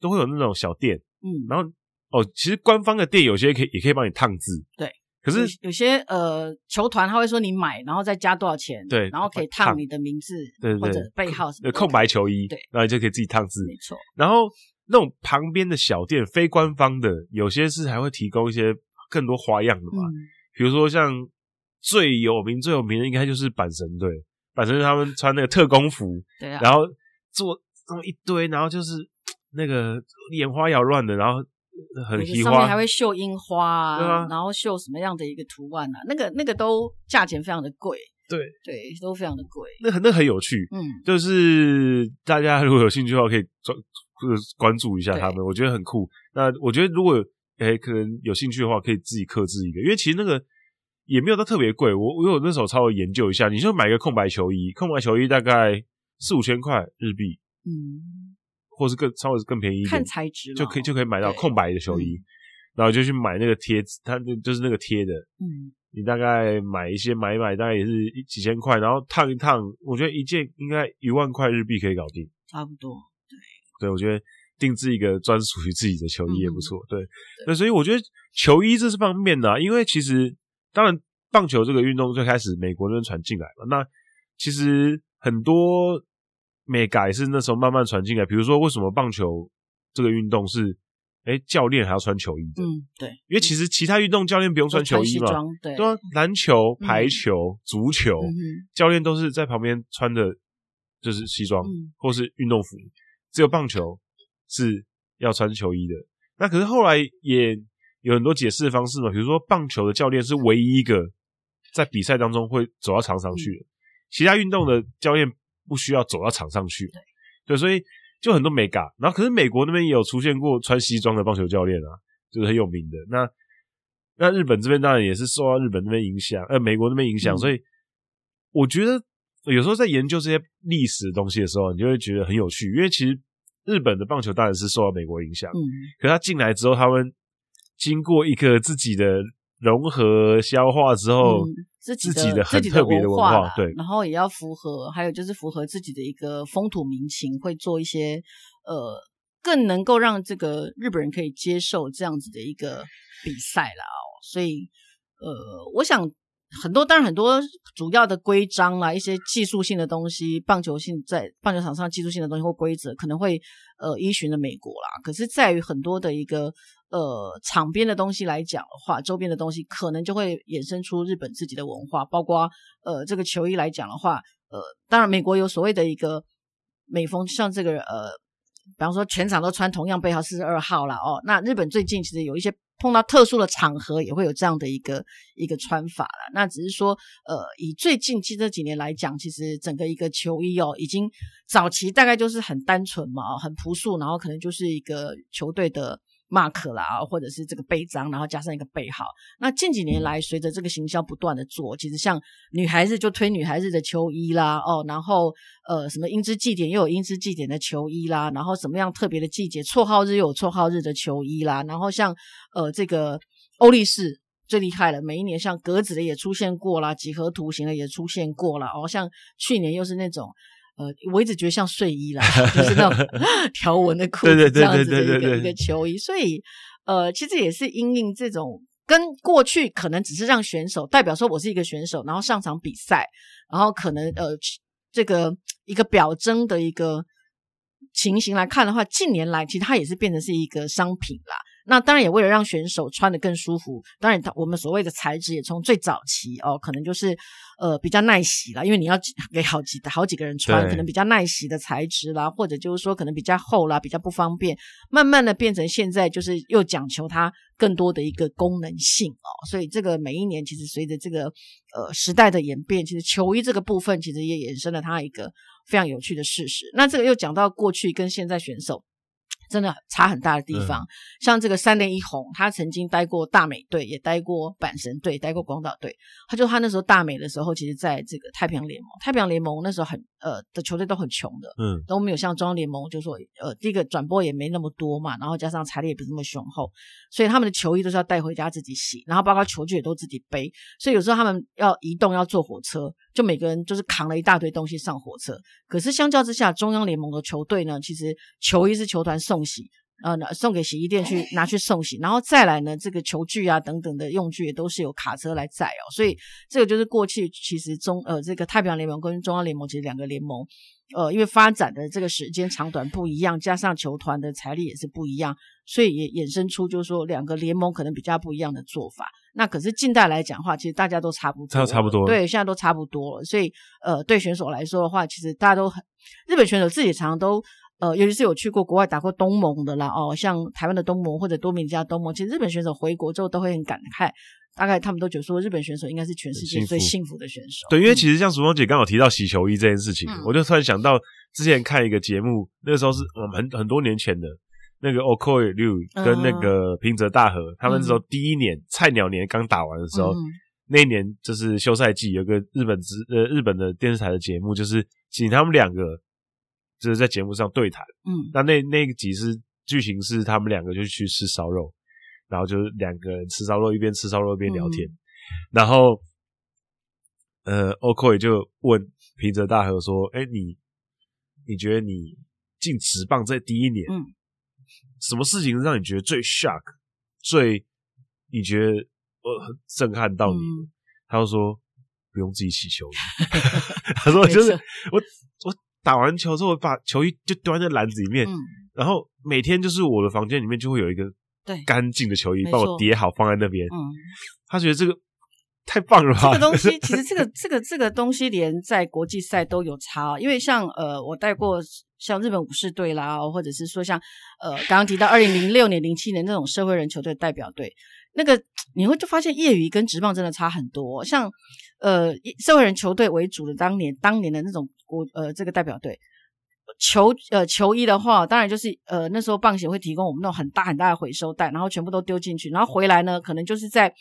都会有那种小店，嗯，然后哦，其实官方的店有些可以也可以帮你烫字，对。可是有，些呃球团他会说你买，然后再加多少钱，对，然后可以烫你的名字，对，对，对，或者背号什么空白球衣，对，然后你就可以自己烫字，没错。然后那种旁边的小店，非官方的，有些是还会提供一些更多花样的嘛，嗯、比如说像最有名最有名的应该就是阪神队，阪神他们穿那个特工服，对啊，然后做这么一堆，然后就是。那个眼花缭乱的，然后很喜欢，上面还会绣樱花啊，啊然后绣什么样的一个图案啊？那个那个都价钱非常的贵，对对，都非常的贵。那很那很有趣，嗯，就是大家如果有兴趣的话，可以专就是关注一下他们，我觉得很酷。那我觉得如果诶可能有兴趣的话，可以自己克制一个，因为其实那个也没有到特别贵。我我有那时候稍微研究一下，你就买个空白球衣，空白球衣大概四五千块日币，嗯。或是更稍微更便宜一点，看材质就可以就可以买到空白的球衣，对然后就去买那个贴纸，它那就是那个贴的，嗯，你大概买一些买一买，大概也是一几千块，然后烫一烫，我觉得一件应该一万块日币可以搞定，差不多，对，对，我觉得定制一个专属于自己的球衣也不错，嗯、对，那所以我觉得球衣这是方面的、啊，因为其实当然棒球这个运动最开始美国人传进来嘛，那其实很多。美改是那时候慢慢传进来，比如说为什么棒球这个运动是，诶教练还要穿球衣的？嗯，对，因为其实其他运动教练不用穿球衣嘛，对，对啊，篮球、排球、嗯、足球，嗯、教练都是在旁边穿的，就是西装、嗯、或是运动服，只有棒球是要穿球衣的。那可是后来也有很多解释的方式嘛，比如说棒球的教练是唯一一个在比赛当中会走到场上去的，嗯、其他运动的教练。不需要走到场上去，对，所以就很多美嘎。然后，可是美国那边也有出现过穿西装的棒球教练啊，就是很有名的。那那日本这边当然也是受到日本那边影响，呃，美国那边影响。嗯、所以我觉得有时候在研究这些历史的东西的时候，你就会觉得很有趣，因为其实日本的棒球当然是受到美国影响，嗯，可是他进来之后，他们经过一个自己的。融合消化之后，嗯、自己的自己的很特别的文化，对，然后也要符合，还有就是符合自己的一个风土民情，会做一些呃，更能够让这个日本人可以接受这样子的一个比赛啦。哦，所以呃，我想。很多，当然很多主要的规章啦，一些技术性的东西，棒球性在棒球场上技术性的东西或规则，可能会呃依循着美国啦。可是，在于很多的一个呃场边的东西来讲的话，周边的东西可能就会衍生出日本自己的文化，包括呃这个球衣来讲的话，呃，当然美国有所谓的一个美风，像这个呃，比方说全场都穿同样背号四十二号啦。哦。那日本最近其实有一些。碰到特殊的场合也会有这样的一个一个穿法啦。那只是说，呃，以最近期这几年来讲，其实整个一个球衣哦，已经早期大概就是很单纯嘛，很朴素，然后可能就是一个球队的。Mark 啦，或者是这个背章，然后加上一个背号。那近几年来，随着这个行销不断的做，其实像女孩子就推女孩子的球衣啦，哦，然后呃，什么英姿祭典又有英姿祭典的球衣啦，然后什么样特别的季节，绰号日又有绰号日的球衣啦，然后像呃这个欧力士最厉害了，每一年像格子的也出现过啦，几何图形的也出现过啦，哦，像去年又是那种，呃，我一直觉得像睡衣啦，就是那种 条纹的裤子这样子的一个一个球衣，所以呃，其实也是因应这种跟过去可能只是让选手代表说我是一个选手，然后上场比赛，然后可能呃这个一个表征的一个情形来看的话，近年来其实它也是变成是一个商品啦。那当然也为了让选手穿得更舒服，当然，我们所谓的材质也从最早期哦，可能就是呃比较耐洗啦，因为你要给好几好几个人穿，可能比较耐洗的材质啦，或者就是说可能比较厚啦，比较不方便，慢慢的变成现在就是又讲求它更多的一个功能性哦，所以这个每一年其实随着这个呃时代的演变，其实球衣这个部分其实也衍生了它一个非常有趣的事实。那这个又讲到过去跟现在选手。真的差很大的地方，嗯、像这个三连一红，他曾经待过大美队，也待过阪神队，待过广岛队。他就他那时候大美的时候，其实在这个太平洋联盟，太平洋联盟那时候很呃的球队都很穷的，嗯，都没有像中央联盟，就是说呃第一个转播也没那么多嘛，然后加上财力也不是那么雄厚，所以他们的球衣都是要带回家自己洗，然后包括球具也都自己背，所以有时候他们要移动要坐火车，就每个人就是扛了一大堆东西上火车。可是相较之下，中央联盟的球队呢，其实球衣是球团。送洗，呃，送给洗衣店去拿去送洗，然后再来呢，这个球具啊等等的用具也都是有卡车来载哦，所以这个就是过去其实中呃这个太平洋联盟跟中央联盟其实两个联盟，呃，因为发展的这个时间长短不一样，加上球团的财力也是不一样，所以也衍生出就是说两个联盟可能比较不一样的做法。那可是近代来讲的话，其实大家都差不多，差不多，对，现在都差不多了。所以呃，对选手来说的话，其实大家都很，日本选手自己常常都。呃，尤其是有去过国外打过东盟的啦，哦，像台湾的东盟或者多米尼加东盟，其实日本选手回国之后都会很感慨，大概他们都觉得说日本选手应该是全世界最幸福的选手。对，因为其实像淑芳姐刚好提到洗球衣这件事情，嗯、我就突然想到之前看一个节目，那个时候是我们很很多年前的那个 Okoye 六跟那个平泽大和，嗯、他们那时候第一年菜鸟年刚打完的时候，嗯、那一年就是休赛季，有个日本之呃日本的电视台的节目，就是请他们两个。就是在节目上对谈，嗯，那那那个集是剧情是他们两个就去吃烧肉，然后就是两个人吃烧肉，一边吃烧肉一边聊天，嗯、然后，呃，Okoye 就问平泽大和说：“哎、欸，你你觉得你进职棒在第一年，嗯，什么事情让你觉得最 shock，最你觉得呃震撼到你？”嗯、他就说：“不用自己洗球衣。”他说：“就是我我。”打完球之后，把球衣就丢在那篮子里面，嗯、然后每天就是我的房间里面就会有一个干净的球衣，帮我叠好放在那边。嗯，他觉得这个太棒了吧？这个东西 其实这个这个这个东西连在国际赛都有差，因为像呃我带过像日本武士队啦，或者是说像呃刚刚提到二零零六年、零七年那种社会人球队代表队，那个你会就发现业余跟职棒真的差很多，像。呃，社会人球队为主的当年，当年的那种国呃这个代表队球呃球衣的话，当然就是呃那时候棒协会提供我们那种很大很大的回收袋，然后全部都丢进去，然后回来呢，可能就是在。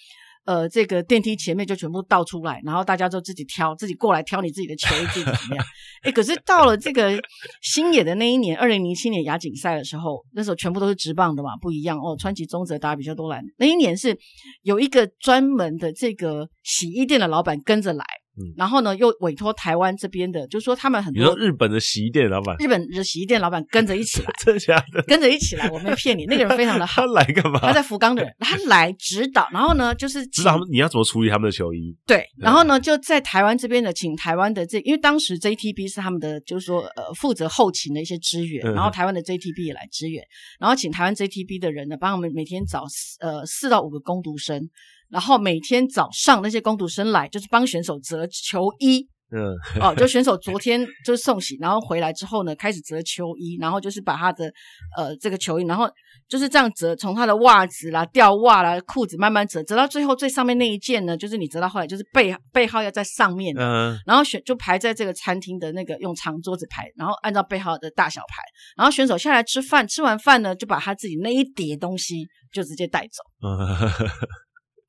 呃，这个电梯前面就全部倒出来，然后大家就自己挑，自己过来挑你自己的球衣，自己怎么样？哎，可是到了这个星野的那一年，二零零七年亚锦赛的时候，那时候全部都是直棒的嘛，不一样哦。川崎宗则打比较多来，那一年是有一个专门的这个洗衣店的老板跟着来。嗯、然后呢，又委托台湾这边的，就是说他们很多，你说日本的洗衣店老板，日本的洗衣店老板跟着一起来，真的假的？跟着一起来，我没骗你，那个人非常的好。他来干嘛？他在福冈的人，他来指导，然后呢，就是指导他们你要怎么处理他们的球衣。对，然后呢，就在台湾这边的，请台湾的这，因为当时 JTB 是他们的，就是说呃负责后勤的一些支援，然后台湾的 JTB 也来支援，然后请台湾 JTB 的人呢，帮我们每天找呃四到五个工读生。然后每天早上那些工读生来，就是帮选手折球衣。嗯，哦，就选手昨 天就是送洗，然后回来之后呢，开始折球衣，然后就是把他的呃这个球衣，然后就是这样折，从他的袜子啦、吊袜啦、裤子慢慢折，折到最后最上面那一件呢，就是你折到后来就是背背号要在上面，嗯，然后选就排在这个餐厅的那个用长桌子排，然后按照背号的大小排，然后选手下来吃饭，吃完饭呢就把他自己那一叠东西就直接带走。嗯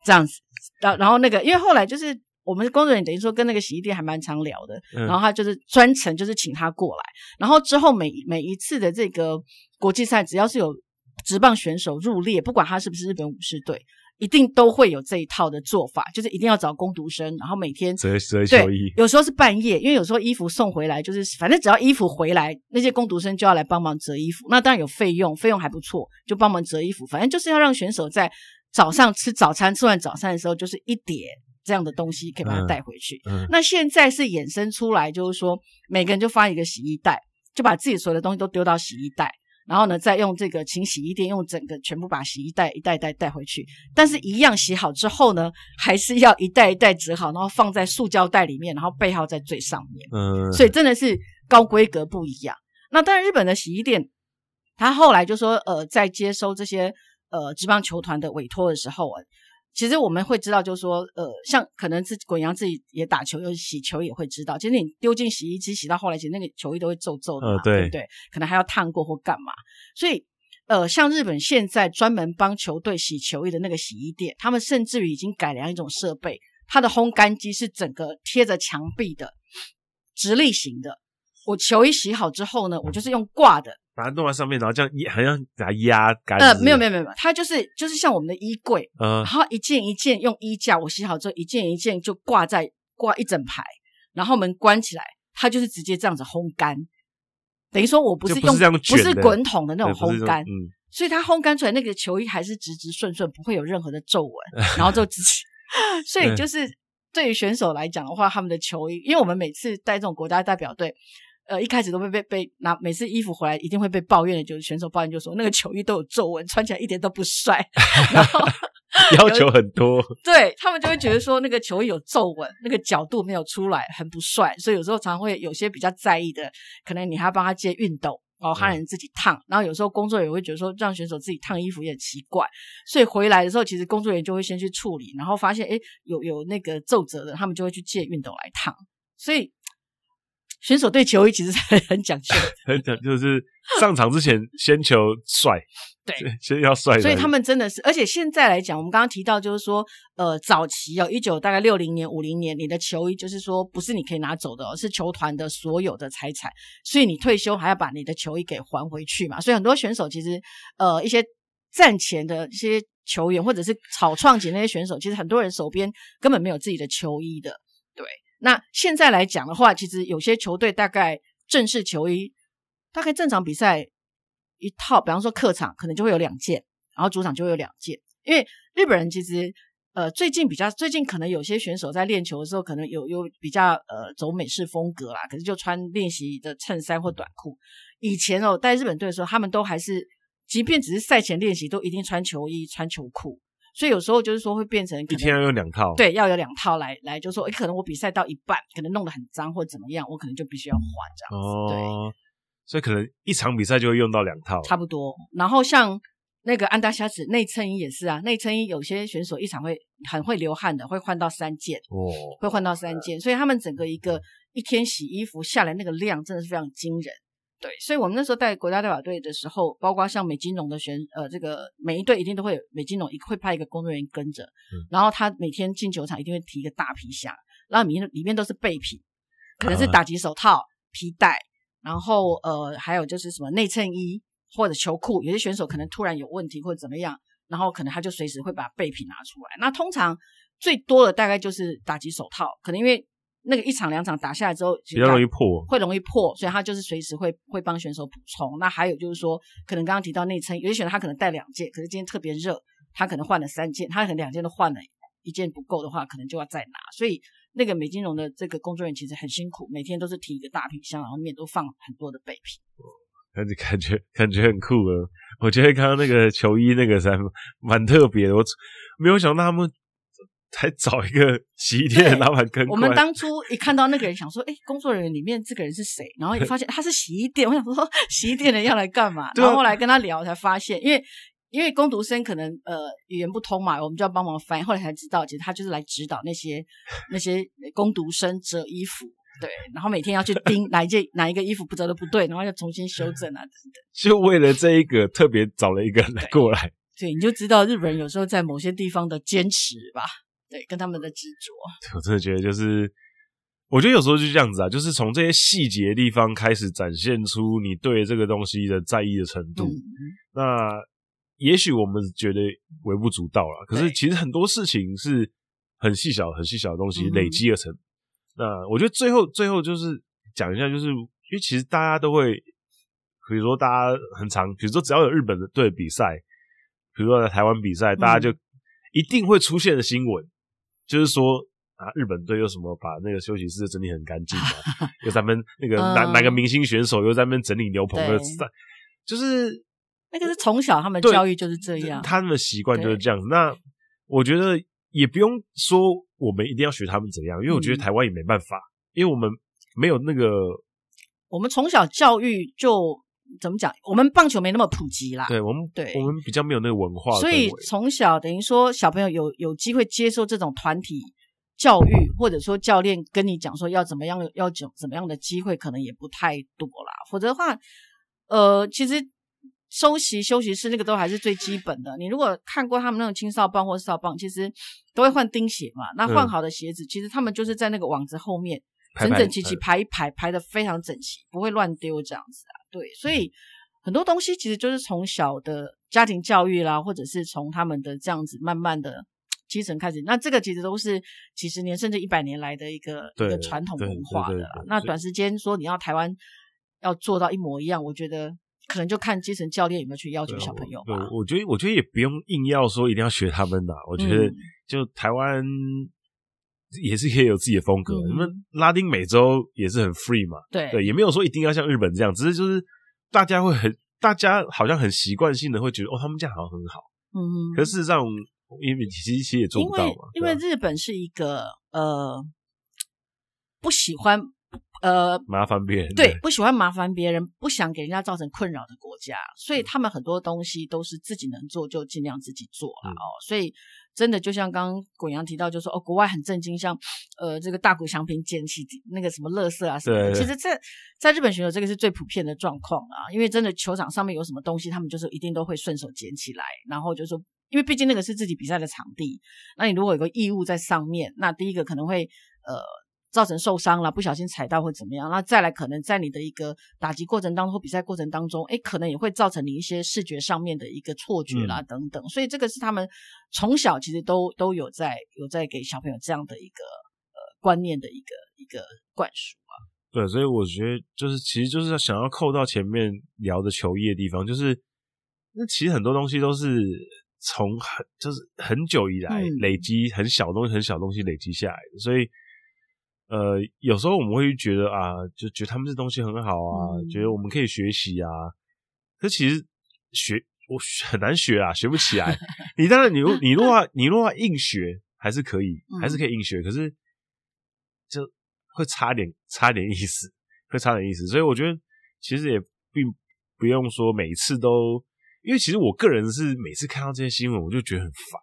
这样子，然然后那个，因为后来就是我们工作人员等于说跟那个洗衣店还蛮常聊的，嗯、然后他就是专程就是请他过来，然后之后每每一次的这个国际赛，只要是有职棒选手入列，不管他是不是日本武士队，一定都会有这一套的做法，就是一定要找工读生，然后每天折折球衣。有时候是半夜，因为有时候衣服送回来，就是反正只要衣服回来，那些工读生就要来帮忙折衣服。那当然有费用，费用还不错，就帮忙折衣服。反正就是要让选手在早上吃早餐，吃完早餐的时候，就是一叠这样的东西可以把它带回去。嗯嗯、那现在是衍生出来，就是说每个人就发一个洗衣袋，就把自己所有的东西都丢到洗衣袋。然后呢，再用这个请洗衣店用整个全部把洗衣袋一袋一袋带回去，但是一样洗好之后呢，还是要一袋一袋折好，然后放在塑胶袋里面，然后背号在最上面。嗯，所以真的是高规格不一样。那当然，日本的洗衣店，他后来就说，呃，在接收这些呃职棒球团的委托的时候啊。其实我们会知道，就是说，呃，像可能自滚阳自己也打球，又洗球也会知道。其实你丢进洗衣机洗到后来，其实那个球衣都会皱皱的嘛，呃、对，对不对？可能还要烫过或干嘛。所以，呃，像日本现在专门帮球队洗球衣的那个洗衣店，他们甚至于已经改良一种设备，它的烘干机是整个贴着墙壁的直立型的。我球衣洗好之后呢，我就是用挂的。把它弄在上面，然后这样压，好像给它压干。呃，没有没有没有，它就是就是像我们的衣柜，嗯，然后一件一件用衣架，我洗好之后一件一件就挂在挂一整排，然后门关起来，它就是直接这样子烘干。等于说我不是用不是，不是滚筒的那种烘干，嗯，所以它烘干出来那个球衣还是直直顺顺，不会有任何的皱纹，然后就直，所以就是对于选手来讲的话，他们的球衣，因为我们每次带这种国家代表队。呃，一开始都被被被拿，每次衣服回来一定会被抱怨的，就是选手抱怨就说那个球衣都有皱纹，穿起来一点都不帅。然后 要求很多，对他们就会觉得说那个球衣有皱纹，那个角度没有出来，很不帅。所以有时候常常会有些比较在意的，可能你还要帮他接熨斗，然后他人自己烫。嗯、然后有时候工作人员会觉得说让选手自己烫衣服也很奇怪，所以回来的时候其实工作人员就会先去处理，然后发现诶有有那个皱褶的，他们就会去借熨斗来烫。所以。选手对球衣其实很很讲究，很讲究，就是上场之前 先求帅，对，先要帅。所以他们真的是，而且现在来讲，我们刚刚提到就是说，呃，早期哦，一九大概六零年、五零年，你的球衣就是说不是你可以拿走的哦，是球团的所有的财产，所以你退休还要把你的球衣给还回去嘛。所以很多选手其实，呃，一些战前的一些球员或者是草创级那些选手，其实很多人手边根本没有自己的球衣的，对。那现在来讲的话，其实有些球队大概正式球衣，大概正常比赛一套，比方说客场可能就会有两件，然后主场就会有两件。因为日本人其实呃最近比较最近可能有些选手在练球的时候，可能有有比较呃走美式风格啦，可是就穿练习的衬衫或短裤。以前哦带日本队的时候，他们都还是即便只是赛前练习，都一定穿球衣穿球裤。所以有时候就是说会变成一天要用两套，对，要有两套来来，就是说，诶，可能我比赛到一半，可能弄得很脏或者怎么样，我可能就必须要换这样子。哦，对，所以可能一场比赛就会用到两套，差不多。然后像那个安达虾子内衬衣也是啊，内衬衣有些选手一场会很会流汗的，会换到三件哦，会换到三件，所以他们整个一个一天洗衣服下来那个量真的是非常惊人。对，所以我们那时候带国家代表队的时候，包括像美金融的选呃，这个每一队一定都会有美金融，会派一个工作人员跟着，嗯、然后他每天进球场一定会提一个大皮箱，然后里面里面都是备品，可能是打击手套、皮带，然后呃还有就是什么内衬衣或者球裤，有些选手可能突然有问题或者怎么样，然后可能他就随时会把备品拿出来。那通常最多的大概就是打击手套，可能因为。那个一场两场打下来之后，比较容易破，会容易破，所以他就是随时会会帮选手补充。那还有就是说，可能刚刚提到内衬，有些选手他可能带两件，可是今天特别热，他可能换了三件，他可能两件都换了，一件不够的话，可能就要再拿。所以那个美金融的这个工作人员其实很辛苦，每天都是提一个大皮箱，然后面都放很多的备品。感觉感觉感觉很酷啊！我觉得刚刚那个球衣那个是蛮特别的，我没有想到他们。才找一个洗衣店的老板跟。我们当初一看到那个人，想说，哎、欸，工作人员里面这个人是谁？然后也发现他是洗衣店，我想说，洗衣店的人要来干嘛？然后后来跟他聊，才发现，因为因为工读生可能呃语言不通嘛，我们就要帮忙翻译。后来才知道，其实他就是来指导那些那些工读生折衣服，对，然后每天要去盯哪一件哪一个衣服不折的不对，然后要重新修正啊等等。就为了这一个，特别找了一个人来过来。对，你就知道日本人有时候在某些地方的坚持吧。对，跟他们的执着，我真的觉得就是，我觉得有时候就是这样子啊，就是从这些细节地方开始展现出你对这个东西的在意的程度。嗯、那也许我们觉得微不足道了，可是其实很多事情是很细小、很细小的东西累积而成。嗯、那我觉得最后最后就是讲一下，就是因为其实大家都会，比如说大家很常，比如说只要有日本的队比赛，比如说在台湾比赛，大家就一定会出现的新闻，嗯、就是说啊，日本队又什么把那个休息室整理很干净啊，又咱们那个哪、嗯、哪个明星选手又在那边整理牛棚的，就是。那个是从小他们教育就是这样，他们的习惯就是这样。那我觉得也不用说我们一定要学他们怎样，因为我觉得台湾也没办法，嗯、因为我们没有那个。我们从小教育就怎么讲？我们棒球没那么普及啦。对，我们对，我们比较没有那个文化，所以从小等于说小朋友有有机会接受这种团体教育，或者说教练跟你讲说要怎么样，要怎怎么样的机会，可能也不太多啦。否则的话，呃，其实。收息休息室那个都还是最基本的。你如果看过他们那种青少棒或少棒，其实都会换钉鞋嘛。那换好的鞋子，嗯、其实他们就是在那个网子后面整整齐齐排一排，排的非常整齐，不会乱丢这样子啊。对，所以很多东西其实就是从小的家庭教育啦，或者是从他们的这样子慢慢的基层开始。那这个其实都是几十年甚至一百年来的一个一个传统文化的啦。那短时间说你要台湾要做到一模一样，我觉得。可能就看基层教练有没有去要求小朋友吧。对，我觉得，我觉得也不用硬要说一定要学他们的。我觉得，就台湾也是可以有自己的风格。我们、嗯、拉丁美洲也是很 free 嘛。对对，也没有说一定要像日本这样，只是就是大家会很，大家好像很习惯性的会觉得，哦，他们这样好像很好。嗯。可是事实上，因为其实其实也做不到嘛。因为，因为日本是一个呃不喜欢。呃，麻烦别人，对，不喜欢麻烦别人，不想给人家造成困扰的国家，所以他们很多东西都是自己能做就尽量自己做了、嗯、哦。所以真的就像刚刚滚阳提到，就说哦，国外很震惊，像呃这个大谷翔平捡起那个什么垃圾啊什么其实这在日本选手这个是最普遍的状况啊，因为真的球场上面有什么东西，他们就是一定都会顺手捡起来，然后就说，因为毕竟那个是自己比赛的场地，那你如果有个异物在上面，那第一个可能会呃。造成受伤了，不小心踩到或怎么样，那再来可能在你的一个打击过程当中或比赛过程当中，哎，可能也会造成你一些视觉上面的一个错觉啦、嗯、等等。所以这个是他们从小其实都都有在有在给小朋友这样的一个呃观念的一个一个灌输啊。对，所以我觉得就是其实就是想要扣到前面聊的球衣的地方，就是那其实很多东西都是从很就是很久以来累积很小东西很小东西累积下来的，所以。呃，有时候我们会觉得啊，就觉得他们这东西很好啊，嗯、觉得我们可以学习啊。可其实学我很难学啊，学不起来。你当然你，你如果你如果硬学，还是可以，还是可以硬学。嗯、可是就会差点差点意思，会差点意思。所以我觉得其实也并不用说每次都，因为其实我个人是每次看到这些新闻，我就觉得很烦。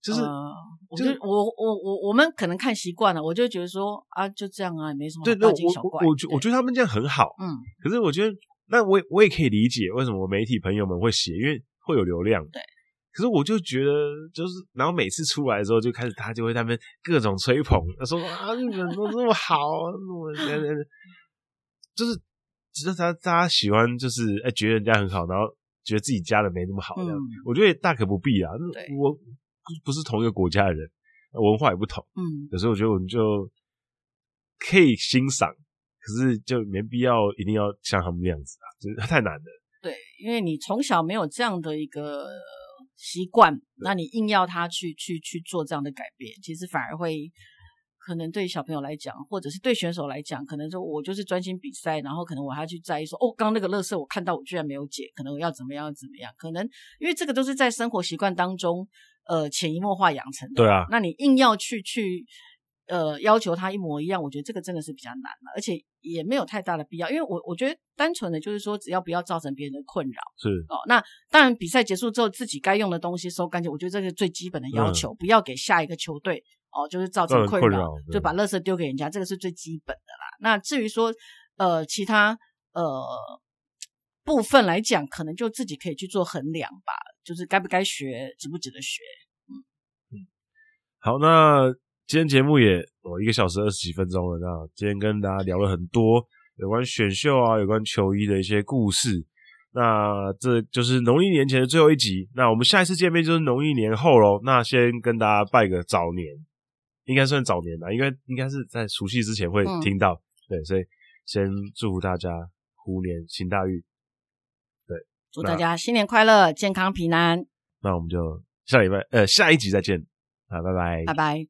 就是，呃、就是我我我我们可能看习惯了，我就觉得说啊，就这样啊，也没什么大惊小怪。我我觉我觉得他们这样很好，嗯。可是我觉得，那我我也可以理解为什么媒体朋友们会写，因为会有流量。对。可是我就觉得，就是然后每次出来的时候，就开始他就会在那边各种吹捧，他说啊，日本都这么好，我就是只是他大家喜欢，就是哎、欸、觉得人家很好，然后觉得自己家的没那么好这样。嗯、我觉得也大可不必啊。我。不是同一个国家的人，文化也不同，嗯，有时候我觉得我们就可以欣赏，可是就没必要一定要像他们那样子啊，就是太难了。对，因为你从小没有这样的一个习惯，那你硬要他去去去做这样的改变，其实反而会可能对小朋友来讲，或者是对选手来讲，可能说我就是专心比赛，然后可能我还要去在意说，哦，刚刚那个垃圾我看到我居然没有解，可能我要怎么样怎么样，可能因为这个都是在生活习惯当中。呃，潜移默化养成的。对啊，那你硬要去去，呃，要求他一模一样，我觉得这个真的是比较难了，而且也没有太大的必要，因为我我觉得单纯的就是说，只要不要造成别人的困扰。是哦，那当然比赛结束之后，自己该用的东西收干净，我觉得这是最基本的要求，嗯、不要给下一个球队哦，就是造成困扰，困扰就把垃圾丢给人家，这个是最基本的啦。那至于说呃其他呃部分来讲，可能就自己可以去做衡量吧。就是该不该学，值不值得学？嗯，好，那今天节目也哦一个小时二十几分钟了。那今天跟大家聊了很多有关选秀啊，有关球衣的一些故事。那这就是农历年前的最后一集。那我们下一次见面就是农历年后喽。那先跟大家拜个早年，应该算早年吧，应该应该是在除夕之前会听到。对，所以先祝福大家虎年行大运。对，祝大家新年快乐，健康平安。那我们就下礼拜呃下一集再见啊，拜拜，拜拜。